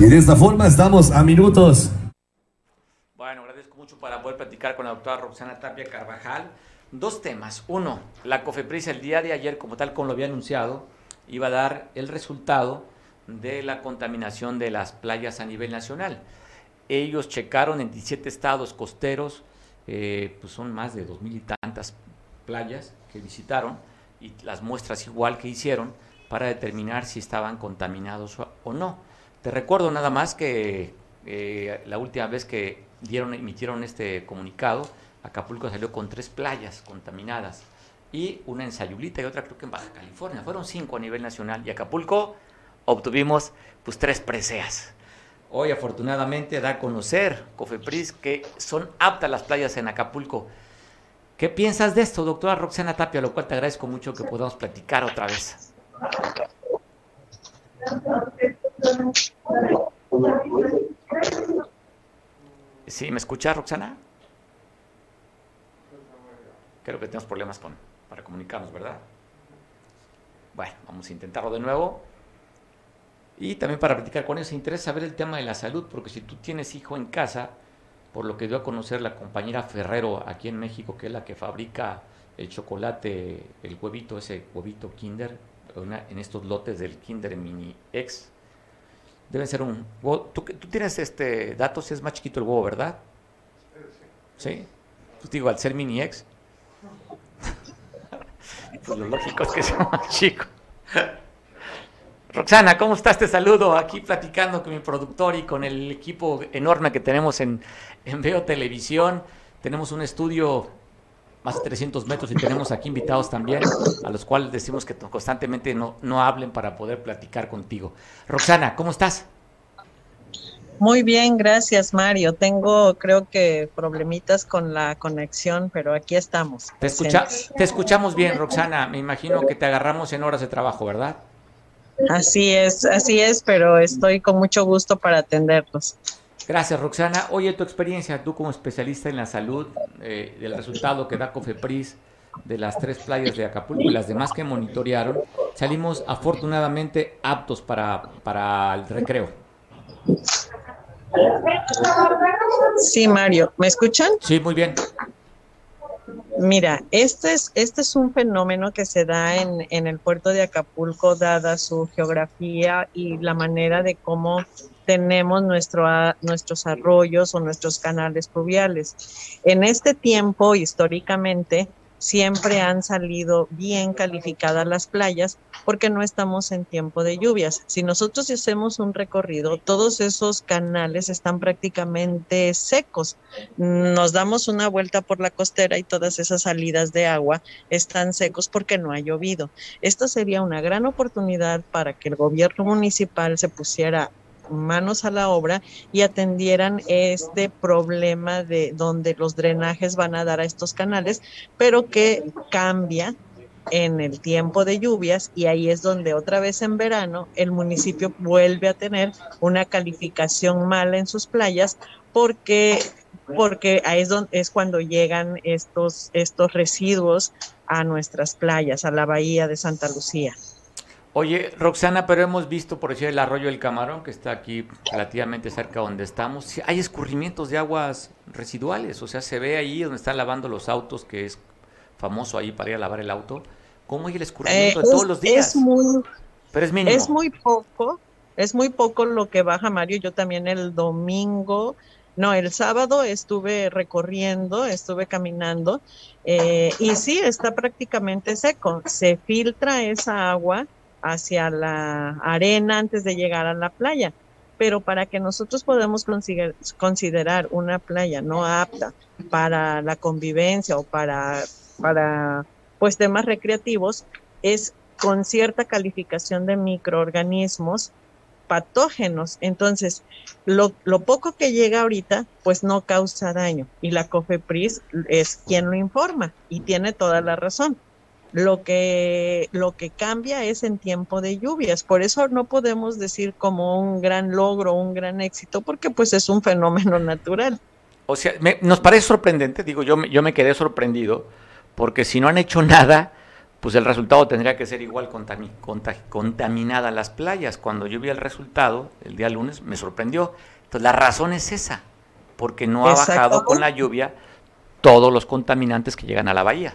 Y de esta forma estamos a minutos. Bueno, agradezco mucho para poder platicar con la doctora Roxana Tapia Carvajal. Dos temas. Uno, la COFEPRIS el día de ayer, como tal como lo había anunciado, iba a dar el resultado de la contaminación de las playas a nivel nacional. Ellos checaron en 17 estados costeros, eh, pues son más de dos mil y tantas playas que visitaron y las muestras igual que hicieron para determinar si estaban contaminados o no. Te recuerdo nada más que eh, la última vez que dieron, emitieron este comunicado, Acapulco salió con tres playas contaminadas y una en Sayulita y otra creo que en Baja California. Fueron cinco a nivel nacional y Acapulco obtuvimos pues tres preseas. Hoy afortunadamente da a conocer Cofepris que son aptas las playas en Acapulco. ¿Qué piensas de esto, doctora Roxana Tapia? Lo cual te agradezco mucho que podamos platicar otra vez. ¿Sí? ¿Me escucha, Roxana? Creo que tenemos problemas con, para comunicarnos, ¿verdad? Bueno, vamos a intentarlo de nuevo. Y también para platicar con ellos, interesa saber el tema de la salud, porque si tú tienes hijo en casa, por lo que dio a conocer la compañera Ferrero aquí en México, que es la que fabrica el chocolate, el huevito, ese huevito Kinder, en estos lotes del Kinder Mini X, deben ser un ¿Tú, tú tienes este datos, es más chiquito el huevo, ¿verdad? Sí. Pues digo, al ser mini X. pues lo lógico es que sea más chico. Roxana, ¿cómo estás? Te saludo aquí platicando con mi productor y con el equipo enorme que tenemos en, en Veo Televisión. Tenemos un estudio más de 300 metros y tenemos aquí invitados también, a los cuales decimos que constantemente no, no hablen para poder platicar contigo. Roxana, ¿cómo estás? Muy bien, gracias Mario. Tengo creo que problemitas con la conexión, pero aquí estamos. Te, escucha, te escuchamos bien, Roxana. Me imagino que te agarramos en horas de trabajo, ¿verdad? Así es, así es, pero estoy con mucho gusto para atenderlos. Gracias, Roxana. Oye, tu experiencia, tú como especialista en la salud, eh, del resultado que da Cofepris de las tres playas de Acapulco y las demás que monitorearon, salimos afortunadamente aptos para, para el recreo. Sí, Mario, ¿me escuchan? Sí, muy bien. Mira, este es, este es un fenómeno que se da en, en el puerto de Acapulco, dada su geografía y la manera de cómo tenemos nuestro, nuestros arroyos o nuestros canales fluviales. En este tiempo, históricamente, siempre han salido bien calificadas las playas porque no estamos en tiempo de lluvias. Si nosotros hacemos un recorrido, todos esos canales están prácticamente secos. Nos damos una vuelta por la costera y todas esas salidas de agua están secos porque no ha llovido. Esto sería una gran oportunidad para que el gobierno municipal se pusiera manos a la obra y atendieran este problema de donde los drenajes van a dar a estos canales, pero que cambia en el tiempo de lluvias y ahí es donde otra vez en verano el municipio vuelve a tener una calificación mala en sus playas porque porque ahí es, donde, es cuando llegan estos, estos residuos a nuestras playas, a la bahía de Santa Lucía. Oye, Roxana, pero hemos visto, por decir, el arroyo del Camarón, que está aquí relativamente cerca donde estamos. Hay escurrimientos de aguas residuales, o sea, se ve ahí donde están lavando los autos, que es famoso ahí para ir a lavar el auto. ¿Cómo hay el escurrimiento de eh, todos los días? Es muy, pero es mínimo. Es muy poco, es muy poco lo que baja Mario. Yo también el domingo, no, el sábado estuve recorriendo, estuve caminando, eh, y sí, está prácticamente seco. Se filtra esa agua hacia la arena antes de llegar a la playa. Pero para que nosotros podamos considerar una playa no apta para la convivencia o para, para pues temas recreativos, es con cierta calificación de microorganismos patógenos. Entonces, lo, lo, poco que llega ahorita, pues no causa daño. Y la COFEPRIS es quien lo informa y tiene toda la razón. Lo que, lo que cambia es en tiempo de lluvias. Por eso no podemos decir como un gran logro, un gran éxito, porque pues es un fenómeno natural. O sea, nos parece sorprendente, digo, yo, yo me quedé sorprendido, porque si no han hecho nada, pues el resultado tendría que ser igual contami contaminada las playas. Cuando yo vi el resultado el día lunes me sorprendió. Entonces la razón es esa, porque no ha bajado con la lluvia todos los contaminantes que llegan a la bahía.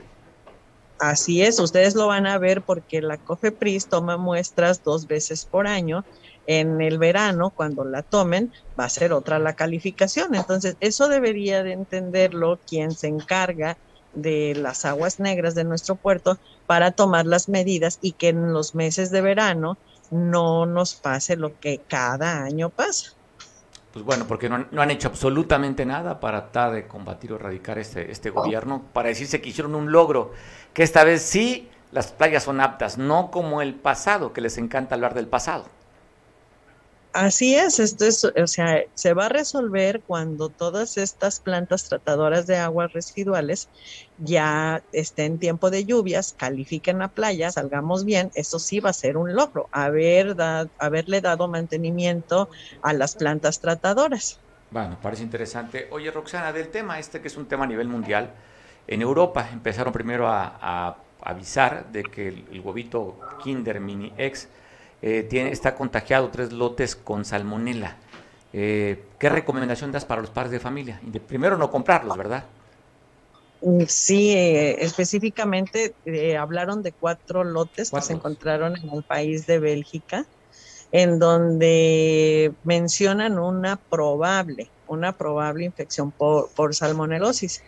Así es, ustedes lo van a ver porque la COFEPRIS toma muestras dos veces por año. En el verano, cuando la tomen, va a ser otra la calificación. Entonces, eso debería de entenderlo quien se encarga de las aguas negras de nuestro puerto para tomar las medidas y que en los meses de verano no nos pase lo que cada año pasa. Pues bueno, porque no, han hecho absolutamente nada para tratar de combatir o erradicar este, este gobierno, para decirse que hicieron un logro, que esta vez sí las playas son aptas, no como el pasado, que les encanta hablar del pasado. Así es, esto es, o sea, se va a resolver cuando todas estas plantas tratadoras de aguas residuales ya estén en tiempo de lluvias, califiquen la playa, salgamos bien, eso sí va a ser un logro, haber haberle dado mantenimiento a las plantas tratadoras. Bueno, parece interesante. Oye, Roxana, del tema este que es un tema a nivel mundial, en Europa empezaron primero a, avisar de que el, el huevito Kinder Mini X eh, tiene, está contagiado tres lotes con salmonela. Eh, ¿Qué recomendación das para los padres de familia? primero no comprarlos, ¿verdad? Mm, sí, eh, específicamente hablaron de cuatro lotes que se encontraron en el país de Bélgica, en donde mencionan una probable, una probable infección por, por salmonelosis.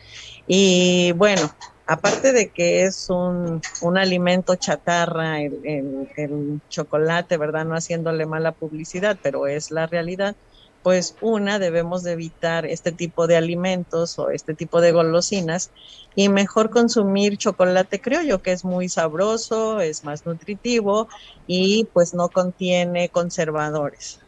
Y bueno, aparte de que es un, un alimento chatarra, el, el, chocolate, ¿verdad? No haciéndole mala publicidad, pero es la realidad, pues una, debemos de evitar este tipo de alimentos o este tipo de golosinas y mejor consumir chocolate criollo, que es muy sabroso, es más nutritivo y pues no contiene conservadores.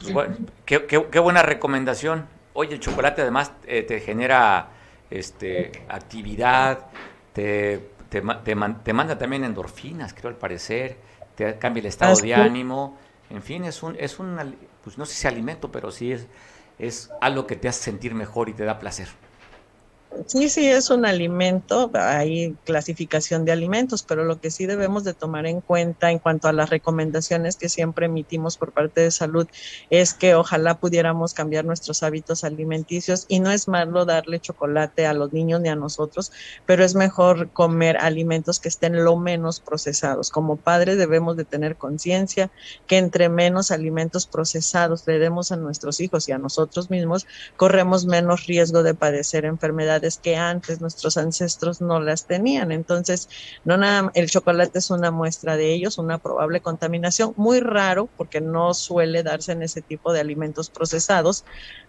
Pues bueno, qué, qué, buena recomendación. Oye, el chocolate además eh, te genera este, actividad, te, te, te, manda también endorfinas, creo al parecer, te cambia el estado de ánimo, en fin, es un, es un, pues no sé si alimento, pero sí es, es algo que te hace sentir mejor y te da placer. Sí, sí, es un alimento, hay clasificación de alimentos, pero lo que sí debemos de tomar en cuenta en cuanto a las recomendaciones que siempre emitimos por parte de salud es que ojalá pudiéramos cambiar nuestros hábitos alimenticios y no es malo darle chocolate a los niños ni a nosotros, pero es mejor comer alimentos que estén lo menos procesados. Como padres debemos de tener conciencia que entre menos alimentos procesados le demos a nuestros hijos y a nosotros mismos, corremos menos riesgo de padecer enfermedades que antes nuestros ancestros no las tenían. Entonces, no nada, el chocolate es una muestra de ellos, una probable contaminación, muy raro porque no suele darse en ese tipo de alimentos procesados,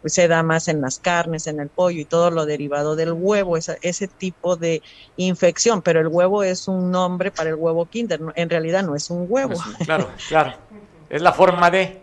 se da más en las carnes, en el pollo y todo lo derivado del huevo, esa, ese tipo de infección, pero el huevo es un nombre para el huevo Kinder, en realidad no es un huevo. claro, claro, es la forma de.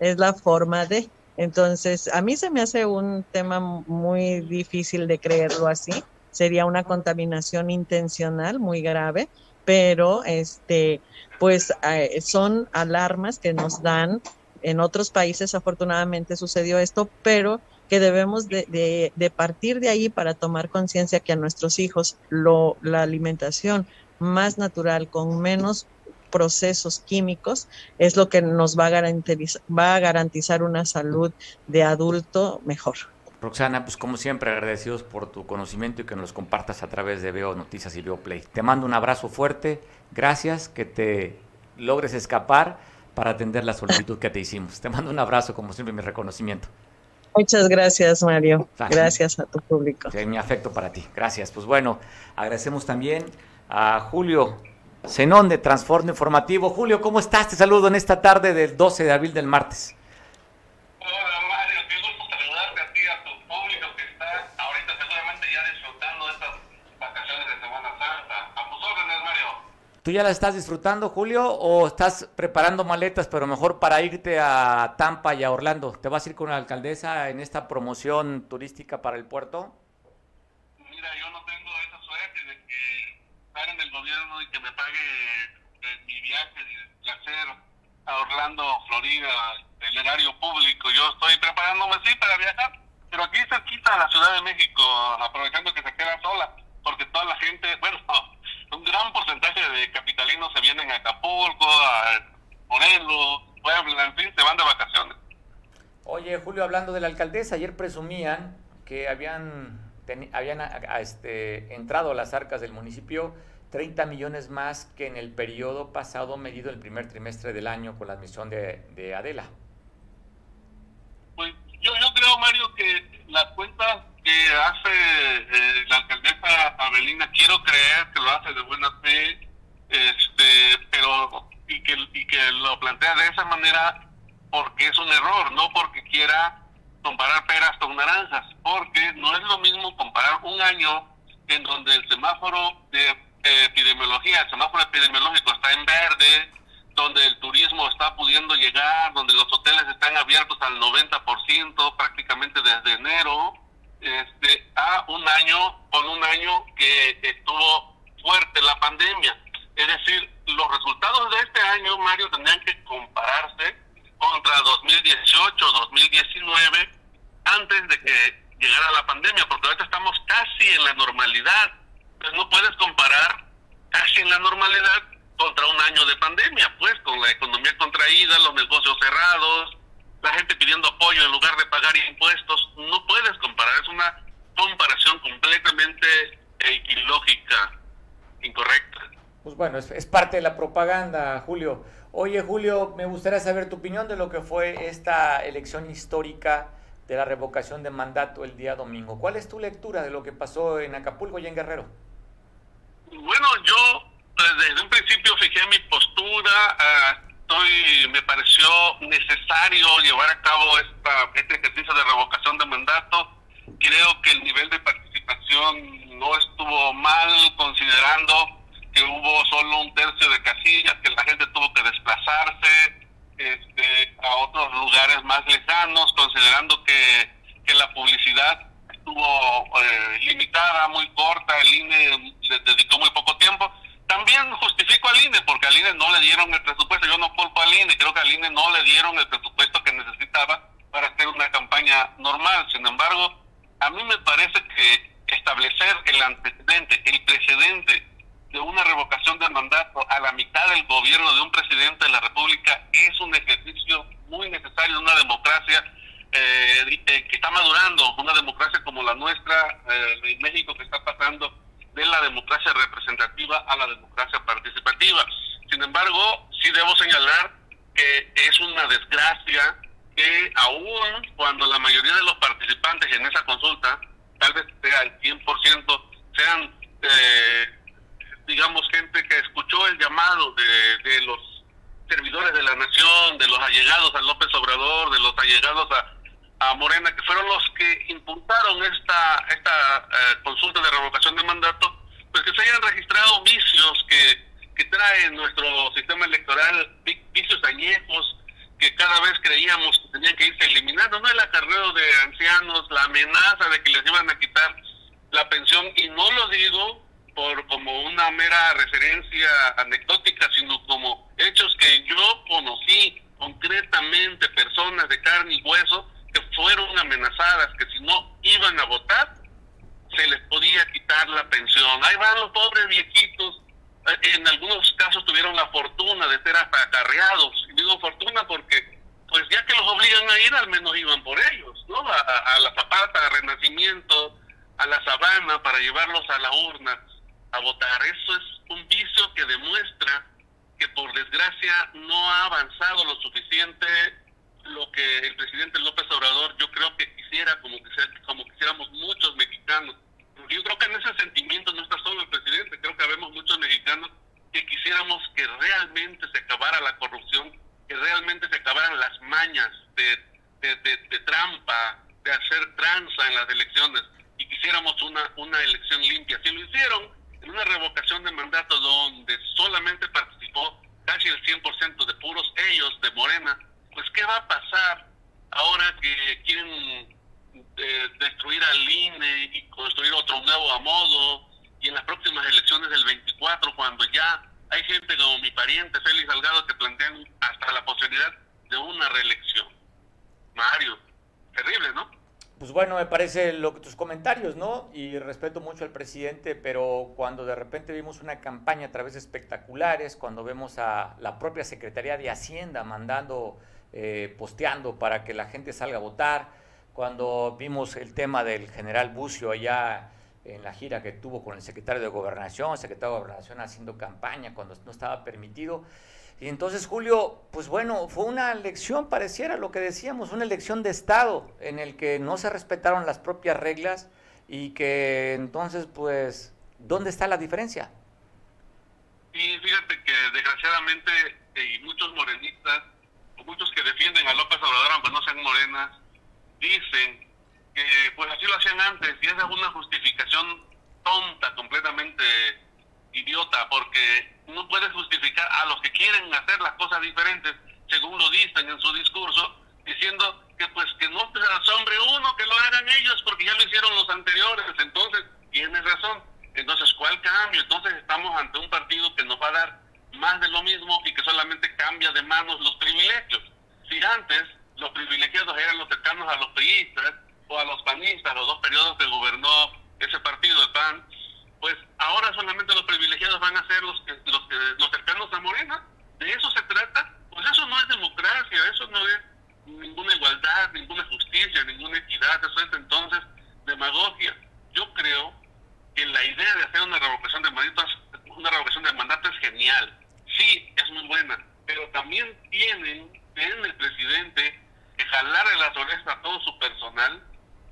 Es la forma de. Entonces, a mí se me hace un tema muy difícil de creerlo así. Sería una contaminación intencional muy grave, pero este, pues eh, son alarmas que nos dan. En otros países, afortunadamente, sucedió esto, pero que debemos de, de partir de ahí para tomar conciencia que a nuestros hijos lo, la alimentación más natural, con menos procesos químicos es lo que nos va a garantizar, va a garantizar una salud de adulto mejor. Roxana, pues como siempre agradecidos por tu conocimiento y que nos compartas a través de Veo Noticias y Veo Play. Te mando un abrazo fuerte, gracias, que te logres escapar para atender la solicitud que te hicimos. Te mando un abrazo, como siempre, mi reconocimiento. Muchas gracias, Mario. Gracias a tu público. mi afecto para ti. Gracias. Pues bueno, agradecemos también a Julio Zenón de Transforme Informativo. Julio, ¿cómo estás? Te saludo en esta tarde del 12 de abril del martes. Hola Mario, qué gusto saludarte a ti, a tu público que está ahorita seguramente ya disfrutando de estas vacaciones de Semana Santa. A tus órdenes, Mario. ¿Tú ya la estás disfrutando, Julio, o estás preparando maletas, pero mejor para irte a Tampa y a Orlando? ¿Te vas a ir con la alcaldesa en esta promoción turística para el puerto? Mira, yo no tengo esa suerte de que estar en el gobierno y que me pague eh, mi viaje de placer a Orlando, Florida, el erario público. Yo estoy preparándome, sí, para viajar, pero aquí cerquita a la Ciudad de México, aprovechando que se queda sola, porque toda la gente, bueno, un gran porcentaje de capitalinos se vienen a Acapulco, a Morelos, Puebla, en fin, se van de vacaciones. Oye, Julio, hablando de la alcaldesa, ayer presumían que habían, teni- habían a- este, entrado a las arcas del municipio 30 millones más que en el periodo pasado medido el primer trimestre del año con la admisión de, de Adela. Pues yo, yo creo, Mario, que las cuentas que hace eh, la alcaldesa Abelina, quiero creer que lo hace de buena fe, este, pero y que, y que lo plantea de esa manera porque es un error, no porque quiera comparar peras con naranjas, porque no es lo mismo comparar un año en donde el semáforo de epidemiología, el semáforo epidemiológico está en verde, donde el turismo está pudiendo llegar, donde los hoteles están abiertos al 90% prácticamente desde enero, este, a un año, con un año que estuvo fuerte la pandemia. Es decir, los resultados de este año, Mario, tendrían que compararse contra 2018, 2019, antes de que llegara la pandemia, porque ahorita estamos casi en la normalidad. Entonces no puedes comparar casi en la normalidad contra un año de pandemia, pues con la economía contraída, los negocios cerrados, la gente pidiendo apoyo en lugar de pagar impuestos. No puedes comparar, es una comparación completamente ilógica, incorrecta. Pues bueno, es, es parte de la propaganda, Julio. Oye, Julio, me gustaría saber tu opinión de lo que fue esta elección histórica de la revocación de mandato el día domingo. ¿Cuál es tu lectura de lo que pasó en Acapulco y en Guerrero? Bueno, yo eh, desde un principio fijé mi postura, ah, estoy, me pareció necesario llevar a cabo esta, este ejercicio de revocación de mandato. Creo que el nivel de participación no estuvo mal, considerando que hubo solo un tercio de casillas, que la gente tuvo que desplazarse este, a otros lugares más lejanos, considerando que la publicidad estuvo eh, limitada, muy corta, el INE le dedicó muy poco tiempo. También justifico al INE, porque al INE no le dieron el presupuesto, yo no culpo al INE, creo que al INE no le dieron el presupuesto que necesitaba para hacer una campaña normal. Sin embargo, a mí me parece que establecer el antecedente, el precedente de una revocación de mandato a la mitad del gobierno de un presidente de la República es un ejercicio muy necesario de una democracia eh, que está madurando, una democracia como la nuestra eh, en México que está pasando de la democracia representativa a la democracia participativa. Sin embargo, sí debo señalar que es una desgracia que aún cuando la mayoría de los participantes en esa consulta, tal vez sea el 100%, sean, eh, digamos, gente que escuchó el llamado de, de los servidores de la nación, de los allegados a López Obrador, de los allegados a, a Morena, que fueron los que impulsaron esta, esta eh, consulta de revocación de mandato, pues que se hayan registrado vicios que, que trae nuestro sistema electoral, vi- vicios añejos, que cada vez creíamos que tenían que irse eliminando, no el acarreo de ancianos, la amenaza de que les iban a quitar la pensión, y no lo digo por como una mera referencia anecdótica, sino como hechos que yo conocí concretamente, personas de carne y hueso que fueron amenazadas, que si no iban a votar, se les podía quitar la pensión. Ahí van los pobres viejitos, eh, en algunos casos tuvieron la fortuna de ser hasta acarreados. Y digo fortuna porque, pues ya que los obligan a ir, al menos iban por ellos, ¿no? A, a- a la Zapata, a Renacimiento, a la Sabana, para llevarlos a la urna a votar. Eso es un vicio que demuestra que por desgracia no ha avanzado lo suficiente lo que el presidente López Obrador yo creo que quisiera, como, quisiera, como quisiéramos muchos mexicanos. Porque Yo creo que en ese sentimiento no está solo el presidente, creo que habemos muchos mexicanos que quisiéramos que realmente se acabara la corrupción, que realmente se acabaran las mañas de, de, de- de trampa, de hacer tranza en las elecciones y quisiéramos una, una elección limpia. Si lo hicieron, una revocación de mandato donde solamente participó casi el 100% de puros ellos de Morena, pues ¿qué va a pasar ahora que quieren eh, destruir al INE y construir otro nuevo a modo y en las próximas elecciones del 24 cuando ya hay gente como mi pariente Félix Salgado que plantean hasta la posibilidad de una reelección? Mario, terrible, ¿no? Pues bueno, me parece lo que tus comentarios, ¿no? Y respeto mucho al presidente, pero cuando de repente vimos una campaña a través de espectaculares, cuando vemos a la propia Secretaría de Hacienda mandando, eh, posteando para que la gente salga a votar, cuando vimos el tema del general Bucio allá en la gira que tuvo con el secretario de Gobernación, secretario de Gobernación haciendo campaña cuando no estaba permitido, y entonces, Julio, pues bueno, fue una elección, pareciera lo que decíamos, una elección de Estado en el que no se respetaron las propias reglas y que entonces, pues, ¿dónde está la diferencia? Y fíjate que desgraciadamente eh, y muchos morenistas, o muchos que defienden a López Obrador, aunque no sean morenas, dicen que pues así lo hacían antes y esa es una justificación tonta, completamente idiota, porque no puedes justificar a los que quieren hacer las cosas diferentes, según lo dicen en su discurso, diciendo que pues que no te asombre uno, que lo hagan ellos, porque ya lo hicieron los anteriores, entonces tienes razón. Entonces, ¿cuál cambio? Entonces estamos ante un partido que nos va a dar más de lo mismo y que solamente cambia de manos los privilegios. Si antes los privilegiados eran los cercanos a los priistas o a los panistas, los dos periodos que gobernó ese partido, el PAN, pues ahora solamente los privilegiados van a ser los que, los, que, los cercanos a Morena. De eso se trata. Pues eso no es democracia, eso no es ninguna igualdad, ninguna justicia, ninguna equidad, eso es entonces demagogia. Yo creo que la idea de hacer una revocación de mandatos, una revocación de mandato es genial. Sí, es muy buena, pero también tienen, en el presidente, que jalarle las orejas a todo su personal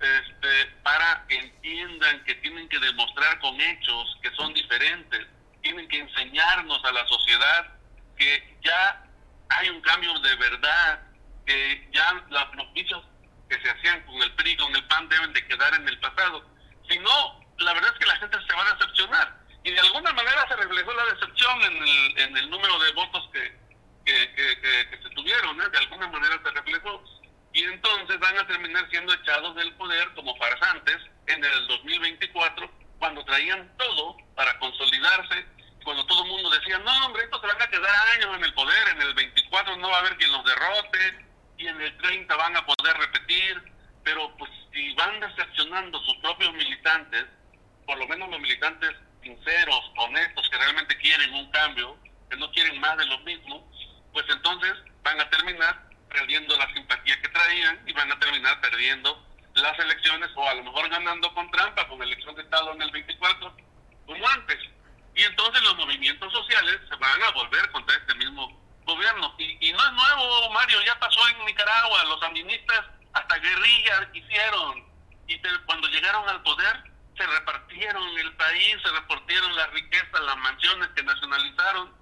este, para que entiendan que tienen que demostrar con hechos que son diferentes, tienen que enseñarnos a la sociedad que ya hay un cambio de verdad, que ya las noticias que se hacían con el PRI, con el PAN deben de quedar en el pasado. Si no, la verdad es que la gente se va a decepcionar. Y de alguna manera se reflejó la decepción en el, en el número de votos que, que, que, se tuvieron, ¿eh? de alguna manera se reflejó y entonces van a terminar siendo echados del poder como farsantes en el 2024, cuando traían todo para consolidarse, cuando todo el mundo decía, no, hombre, estos se van a quedar años en el poder, en el 24 no va a haber quien los derrote, y en el 30 van a poder repetir, pero pues si van decepcionando sus propios militantes, por lo menos los militantes sinceros, honestos, que realmente quieren un cambio, que no quieren más de lo mismo, pues entonces van a terminar perdiendo la simpatía que traían y van a terminar perdiendo las elecciones o a lo mejor ganando con trampa con elección de Estado en el 24 como antes. Y entonces los movimientos sociales se van a volver contra este mismo gobierno. Y, no es nuevo, Mario, ya pasó en Nicaragua, los sandinistas hasta guerrilla hicieron. Y cuando llegaron al poder, se repartieron el país, se repartieron las riquezas, las mansiones que nacionalizaron,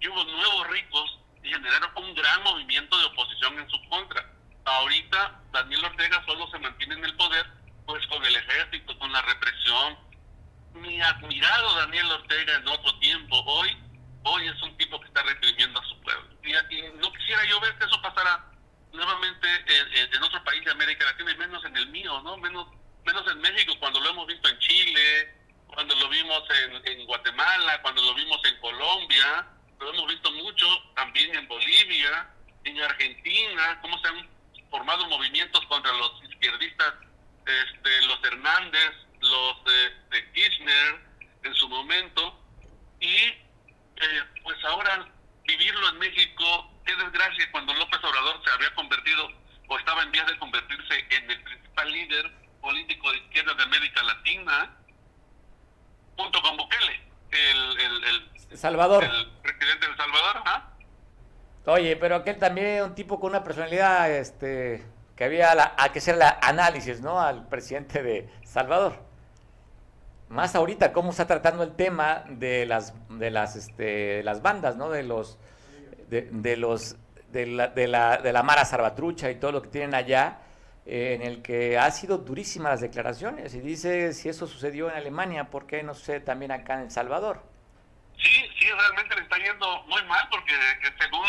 y hubo nuevos ricos y generaron un gran movimiento de oposición en su contra. Ahorita Daniel Ortega solo se mantiene en el poder pues con el ejército, con la represión. Mi admirado Daniel Ortega en otro tiempo, hoy, hoy es un tipo que está reprimiendo a su pueblo. Y, no quisiera yo ver que eso pasara nuevamente en, en, otro país de América Latina y menos en el mío, ¿no? Menos, menos en México, cuando lo hemos visto en Chile, cuando lo vimos en, en Guatemala, cuando lo vimos en Colombia, lo hemos visto Bolivia, en Argentina, cómo se han formado movimientos contra los izquierdistas, este, los Hernández, los de, Kirchner en su momento, y eh, pues ahora vivirlo en México, qué desgracia cuando López Obrador se había convertido o estaba en vías de convertirse en el principal líder político de izquierda de América Latina, junto con Bukele, el, el, el Salvador. El presidente de Salvador, ¿ah? Oye, pero aquel también un tipo con una personalidad, este, que había la, que hacer el análisis, ¿no? Al presidente de Salvador. Más ahorita cómo está tratando el tema de las, de las, este, las bandas, ¿no? De los, de, los, de la, de la, de la Mara Salvatrucha y todo lo que tienen allá. eh, en el que ha sido durísimas las declaraciones y dice si eso sucedió en Alemania, ¿por qué no sucede también acá en El Salvador? Sí, sí, realmente le está yendo muy mal porque eh, según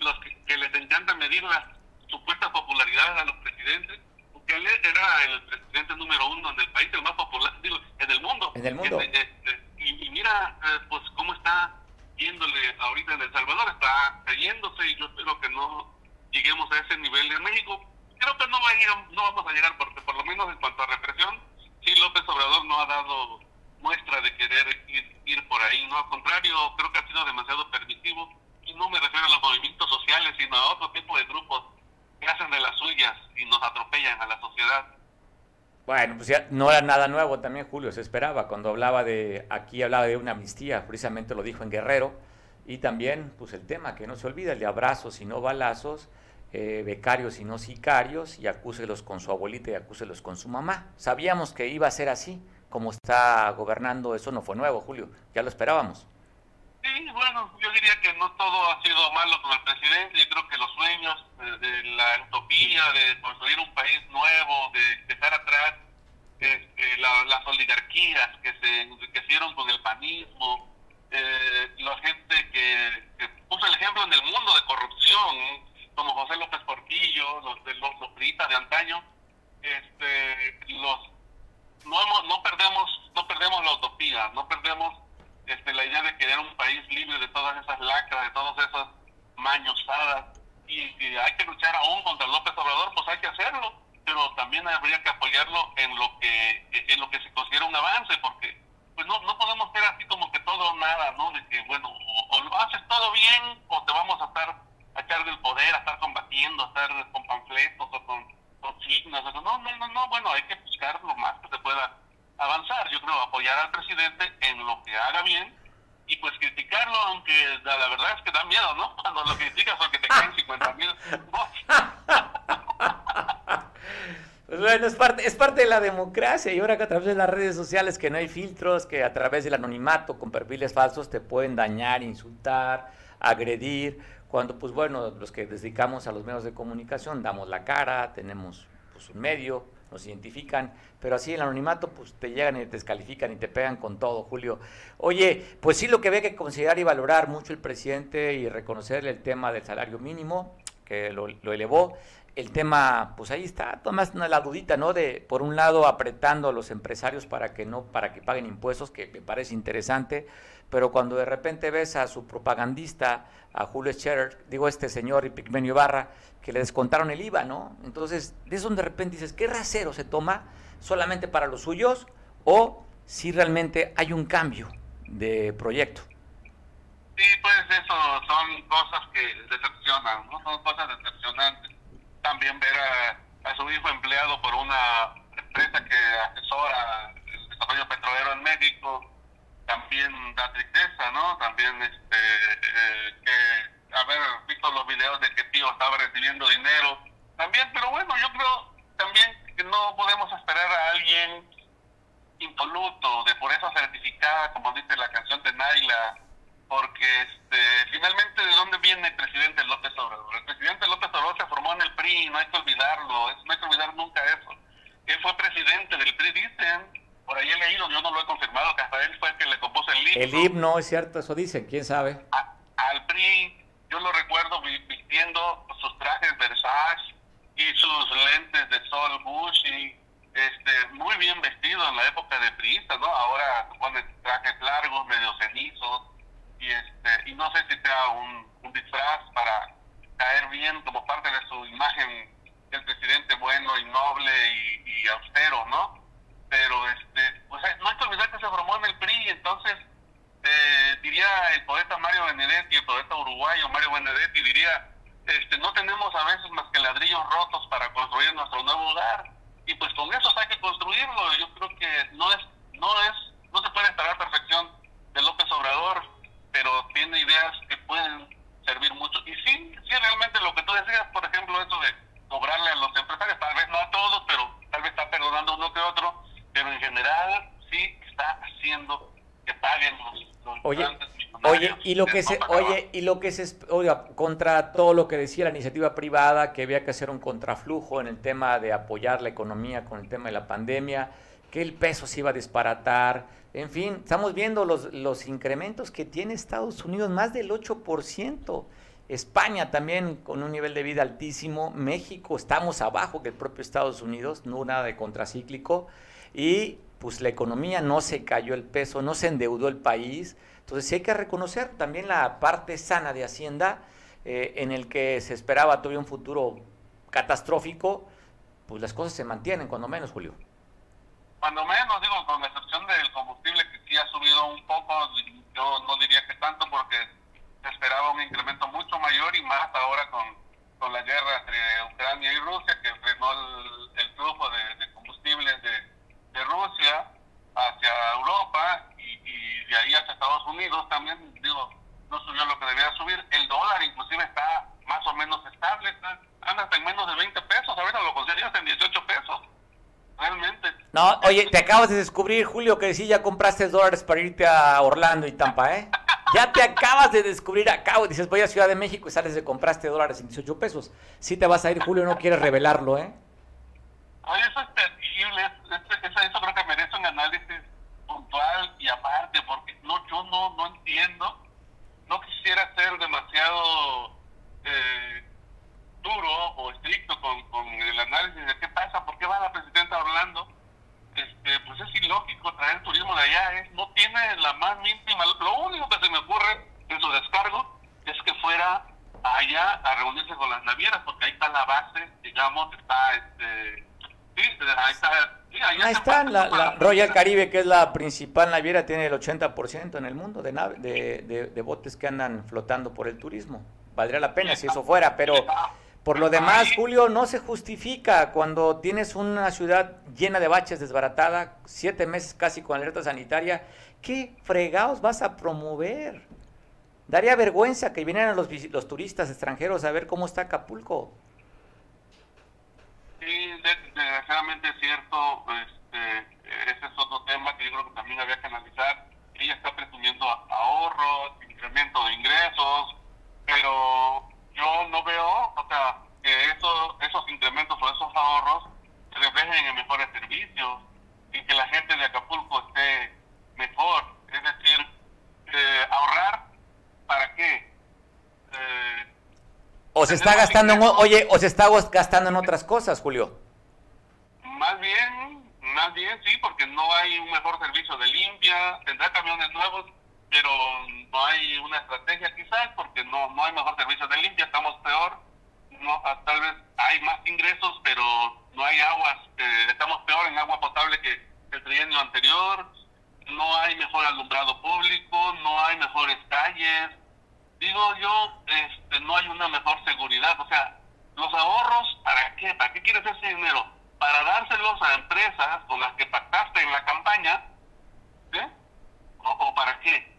los que, les encanta medir las supuestas popularidades a los presidentes, porque él era el presidente número uno del país, el más popular, digo, en el mundo. En el mundo. Este, este, y, mira, eh, pues cómo está yéndole ahorita en El Salvador, está cayéndose y yo espero que no lleguemos a ese nivel en México. Creo que no, va a ir, no vamos a llegar porque por lo menos en cuanto a represión, sí López Obrador no ha dado muestra de querer ir, ir por ahí, no al contrario, creo que ha sido demasiado permisivo y no me refiero a los movimientos sociales, sino a otro tipo de grupos que hacen de las suyas y nos atropellan a la sociedad. Bueno, pues ya no era nada nuevo también, Julio, se esperaba. Cuando hablaba de, aquí hablaba de una amnistía, precisamente lo dijo en Guerrero, y también, pues el tema que no se olvida, el de abrazos y no balazos, eh, becarios y no sicarios, y acúselos con su abuelita y acúselos con su mamá. Sabíamos que iba a ser así, como está gobernando, eso no fue nuevo, Julio, ya lo esperábamos. Bueno, yo diría que no todo ha sido malo con el presidente. Yo creo que los sueños de, la utopía, de construir un país nuevo, de dejar atrás este, las oligarquías que se enriquecieron con el panismo, eh, la gente que, puso el ejemplo en el mundo de corrupción, como José López Portillo, los de los, los de antaño, este, los no, no perdemos no perdemos la utopía, no perdemos este, la idea de querer un país libre de todas esas lacras, de todas esas mañosadas, y si hay que luchar aún contra López Obrador, pues hay que hacerlo, pero también habría que apoyarlo en lo que en lo que se considera un avance, porque pues no, no podemos ser así como que todo o nada, ¿no? De que, bueno, o, lo haces todo bien, o te vamos a estar a echar del poder, a estar combatiendo, a estar con panfletos o con, con signos, no, no, no, no, bueno, hay que buscar lo más que se pueda avanzar, yo creo, apoyar al presidente en lo que haga bien y pues criticarlo, aunque la, verdad es que da miedo, ¿no? Cuando lo criticas porque te caen 50 mil Pues bueno, es parte, es parte de la democracia y ahora que a través de las redes sociales que no hay filtros, que a través del anonimato con perfiles falsos te pueden dañar, insultar, agredir, cuando pues bueno, los que dedicamos a los medios de comunicación damos la cara, tenemos pues un medio, nos identifican, pero así el anonimato pues te llegan y te descalifican y te pegan con todo, Julio. Oye, pues sí lo que ve que considerar y valorar mucho el presidente y reconocerle el tema del salario mínimo, que lo, elevó, el tema, pues ahí está, tomas la dudita, ¿no? De, por un lado, apretando a los empresarios para que no, para que paguen impuestos, que me parece interesante, pero cuando de repente ves a su propagandista, a Julio Scherer, digo este señor y Pigmenio Barra, que le descontaron el IVA, ¿no? Entonces, de eso de repente dices, ¿qué rasero se toma solamente para los suyos o si realmente hay un cambio de proyecto? Sí, pues eso son cosas que decepcionan, ¿no? Son cosas decepcionantes. También ver a, a su hijo empleado por una empresa que asesora el desarrollo petrolero en México, también da tristeza, ¿no? También este, eh, que haber visto los videos de que Tío estaba recibiendo dinero, también, pero bueno, yo creo también que no podemos esperar a alguien impoluto, de por eso certificada, como dice la canción de Naila, porque este, finalmente de dónde viene el presidente López Obrador. El presidente López Obrador se formó en el PRI, no hay que olvidarlo, no hay que olvidar nunca eso. Él fue presidente del PRI, dicen, por ahí he leído, yo no lo he confirmado, que hasta él fue el que le compuso el himno. El himno, es cierto, eso dice, quién sabe. al PRI, yo lo recuerdo vistiendo sus trajes Versace y sus lentes de sol Gucci, este, muy bien vestido en la época de priista, ¿no? Ahora pone trajes largos, medio cenizos, y este, y no sé si sea un, un disfraz para caer bien como parte de su imagen del presidente bueno y noble y, y austero, ¿no? pero este pues no hay que olvidar que se formó en el PRI entonces eh, diría el poeta Mario Benedetti el poeta uruguayo Mario Benedetti diría este no tenemos a veces más que ladrillos rotos para construir nuestro nuevo hogar y pues con eso hay que construirlo yo creo que no es no es no se puede esperar perfección de López Obrador pero tiene ideas que pueden servir mucho. Y sí sí realmente lo que tú decías por ejemplo eso de cobrarle a los empresarios tal vez no a todos pero tal vez está perdonando uno que otro pero en general sí está haciendo que paguen los, Oye, oye y lo que se, oye, y lo que se, oiga, contra todo lo que decía la iniciativa privada, que había que hacer un contraflujo en el tema de apoyar la economía con el tema de la pandemia, que el peso se iba a disparatar, en fin, estamos viendo los, los incrementos que tiene Estados Unidos, más del 8%. España también con un nivel de vida altísimo, México estamos abajo que el propio Estados Unidos, no nada de contracíclico, y pues la economía no se cayó el peso, no se endeudó el país, entonces sí hay que reconocer también la parte sana de Hacienda, eh, en el que se esperaba todavía un futuro catastrófico, pues las cosas se mantienen, cuando menos, Julio. Cuando menos, digo, con excepción del combustible que sí ha subido un poco, yo no diría que tanto porque se esperaba un incremento mucho mayor y más ahora con, con la guerra entre Ucrania y Rusia, que frenó el, flujo de, de combustibles de, de, Rusia hacia Europa y, y, de ahí hacia Estados Unidos también, digo, no subió lo que debía subir. El dólar inclusive está más o menos estable, está, anda hasta en menos de 20 pesos, ahorita lo conseguías en 18 pesos. Realmente. No, oye, te acabas de descubrir, Julio, que sí ya compraste dólares para irte a Orlando y Tampa, ¿eh? Ya te acabas de descubrir acá, dices, voy a Ciudad de México y sales de compraste dólares en 18 pesos. Sí te vas a ir, Julio, no quieres revelarlo, ¿eh? Oye, eso es terrible, eso, eso creo que merece un análisis puntual y aparte, porque no, yo no, no entiendo, no quisiera ser demasiado eh, duro o estricto con, con el análisis de qué pasa, por qué va la presidenta a Orlando, este, pues es ilógico traer turismo de allá, ¿eh? no tiene la más mínima, lo único que se me ocurre en su descargo es que fuera allá a reunirse con las navieras, porque ahí está la base, digamos, está este, sí, ahí está. Sí, ahí Ahí está, la, la Royal Caribe, que es la principal naviera, tiene el 80% en el mundo de, nave, de, de, de botes que andan flotando por el turismo. Valdría la pena si eso fuera, pero por lo demás, Julio, no se justifica cuando tienes una ciudad llena de baches, desbaratada, siete meses casi con alerta sanitaria. ¿Qué fregados vas a promover? Daría vergüenza que vinieran los, los turistas extranjeros a ver cómo está Acapulco. Sí, desgraciadamente es cierto. Este, ese es otro tema que yo creo que también había que analizar. Ella está presumiendo ahorros, incremento de ingresos, pero yo no veo, o sea, que eso, esos incrementos o esos ahorros se reflejen en mejores servicios y que la gente de Acapulco esté mejor. Es decir, eh, ahorrar, ¿para qué? Eh, o se está gastando, en, oye, o se está gastando en otras cosas, Julio. Más bien, más bien sí, porque no hay un mejor servicio de limpia, tendrá camiones nuevos, pero no hay una estrategia quizás porque no, no hay mejor servicio de limpia, estamos peor, no, tal vez hay más ingresos, pero no hay aguas, eh, estamos peor en agua potable que el trienio anterior, no hay mejor alumbrado público, no hay mejores calles, digo yo, este, no hay una mejor seguridad, o sea, los ahorros, ¿para qué? ¿Para qué quieres ese dinero? Para dárselos a empresas con las que pactaste en la campaña, ¿sí? ¿O, o para qué?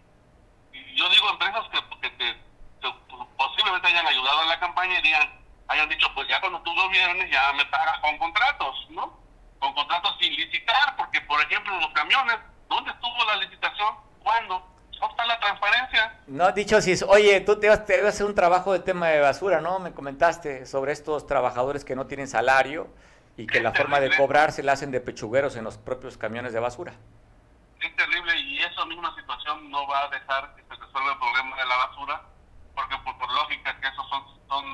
Yo digo empresas que, que, que, que, posiblemente hayan ayudado en la campaña y digan, hayan dicho, pues ya cuando tú gobiernes ya me pagas con contratos, ¿no? Con contratos sin licitar, porque por ejemplo los camiones, ¿dónde estuvo la licitación? ¿Cuándo? ¿Dónde está la transparencia? No, dicho si oye, tú te vas, te vas a hacer un trabajo de tema de basura, ¿no? Me comentaste sobre estos trabajadores que no tienen salario y que es la terrible. forma de cobrar se la hacen de pechugueros en los propios camiones de basura es terrible y esa misma no va a dejar que se resuelva el problema de la basura, porque por, lógica que esos son, son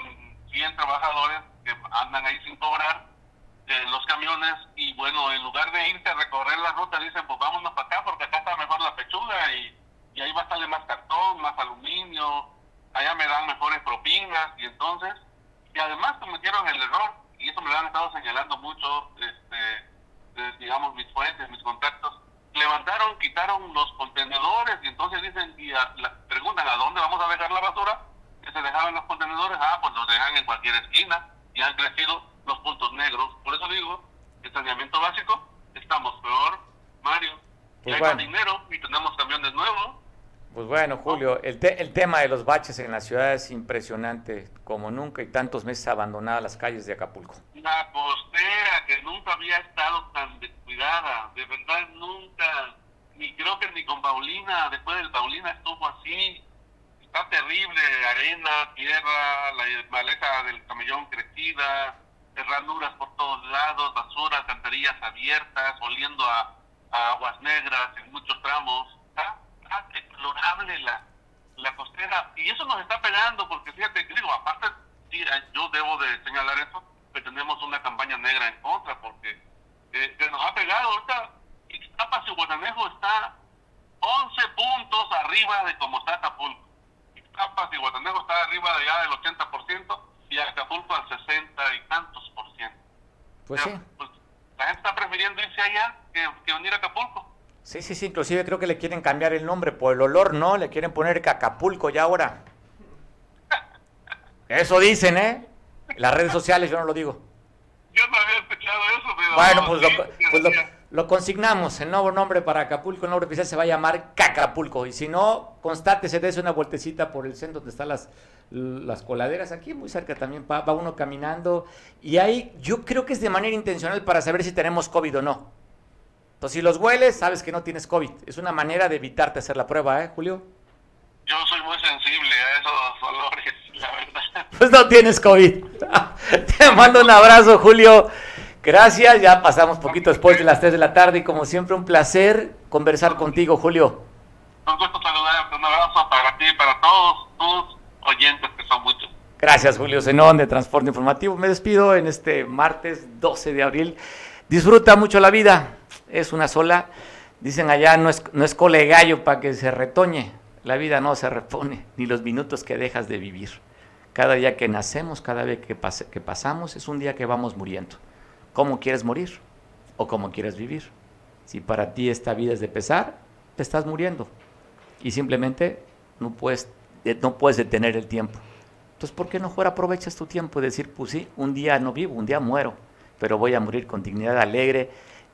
100 trabajadores que andan ahí sin cobrar eh, los camiones y bueno, en lugar de irse a recorrer la ruta, dicen pues vámonos para acá porque acá está mejor la pechuga y, ahí va a salir más cartón, más aluminio, allá me dan mejores propinas y entonces, y además cometieron el error, y eso me lo han estado señalando mucho, este, digamos, mis fuentes, mis contactos, levantaron, quitaron los contenedores y entonces dicen y a, la, preguntan a dónde vamos a dejar la basura, que se dejaban los contenedores, ah, pues los dejan en cualquier esquina y han crecido los puntos negros. Por eso digo, el saneamiento básico, estamos peor, Mario. Pues hay bueno. más dinero y tenemos camiones nuevos. Pues bueno, Julio, el, te el tema de los baches en la ciudad es impresionante, como nunca, y tantos meses abandonadas las calles de Acapulco. La costera que nunca había estado tan descuidada, de verdad nunca, ni creo que ni con Paulina, después del Paulina estuvo así. está terrible, arena, tierra, la maleza del camellón crecida, ranuras por todos lados, basura, alcantarillas abiertas, oliendo a, aguas negras en muchos tramos. Está, deplorable la, la costera. Y eso nos está pegando, porque fíjate, digo, aparte, yo debo de señalar eso, que tenemos una campaña negra en contra, porque eh, nos ha pegado. Ahorita Ixtapas y Guananejo está 11 puntos arriba de como está Acapulco. Ixtapas y Guananejo está arriba de ya del 80% y Acapulco al 60 y tantos por ciento. Pues sí. Pues, la gente está prefiriendo irse allá que, que venir a Acapulco. Sí, sí, sí, inclusive creo que le quieren cambiar el nombre por el olor, ¿no? Le quieren poner Acapulco ya ahora. Eso dicen, ¿eh? Las redes sociales, yo no lo digo. Yo no había escuchado eso, pero... Bueno, pues, lo, pues lo, consignamos. El nuevo nombre para Acapulco, el nombre oficial se va a llamar Cacapulco. Y si no, constátese, dése una vueltecita por el centro donde están las, las coladeras. Aquí muy cerca también va, va uno caminando. Y ahí yo creo que es de manera intencional para saber si tenemos COVID o no. Entonces, si los hueles, sabes que no tienes COVID. Es una manera de evitarte hacer la prueba, ¿eh, Julio? Yo soy muy sensible a la verdad. Pues no tienes COVID. Te mando un abrazo, Julio. Gracias, ya pasamos poquito después de las 3 de la tarde y como siempre un placer conversar contigo, Julio. Un gusto saludarte, un abrazo para ti y para todos tus oyentes que son muchos. Gracias, Julio Zenón de Transporte Informativo. Me despido en este martes 12 de abril. Disfruta mucho la vida, es una sola. Dicen allá, no es, no es cole gallo para que se retoñe. La vida no se repone, ni los minutos que dejas de vivir. Cada día que nacemos, cada vez que, pasamos, es un día que vamos muriendo. ¿Cómo quieres morir? ¿O cómo quieres vivir? Si para ti esta vida es de pesar, te estás muriendo. Y simplemente no puedes, no puedes detener el tiempo. Entonces, ¿por qué no mejor aprovechas tu tiempo y decir, pues sí, un día no vivo, un día muero, pero voy a morir con dignidad alegre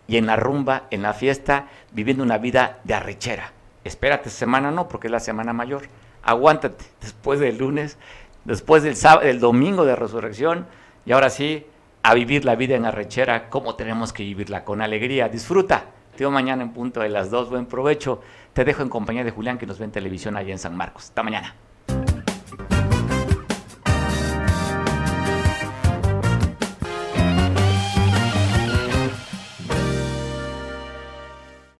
y en la rumba, en la fiesta, viviendo una vida de arrechera? espérate semana no, porque es la semana mayor. Aguántate después del lunes, después del, sábado, del domingo de resurrección, y ahora sí, a vivir la vida en arrechera, como tenemos que vivirla, con alegría. Disfruta. Te veo mañana en punto de las dos. Buen provecho. Te dejo en compañía de Julián, que nos ve en televisión allá en San Marcos. Hasta mañana.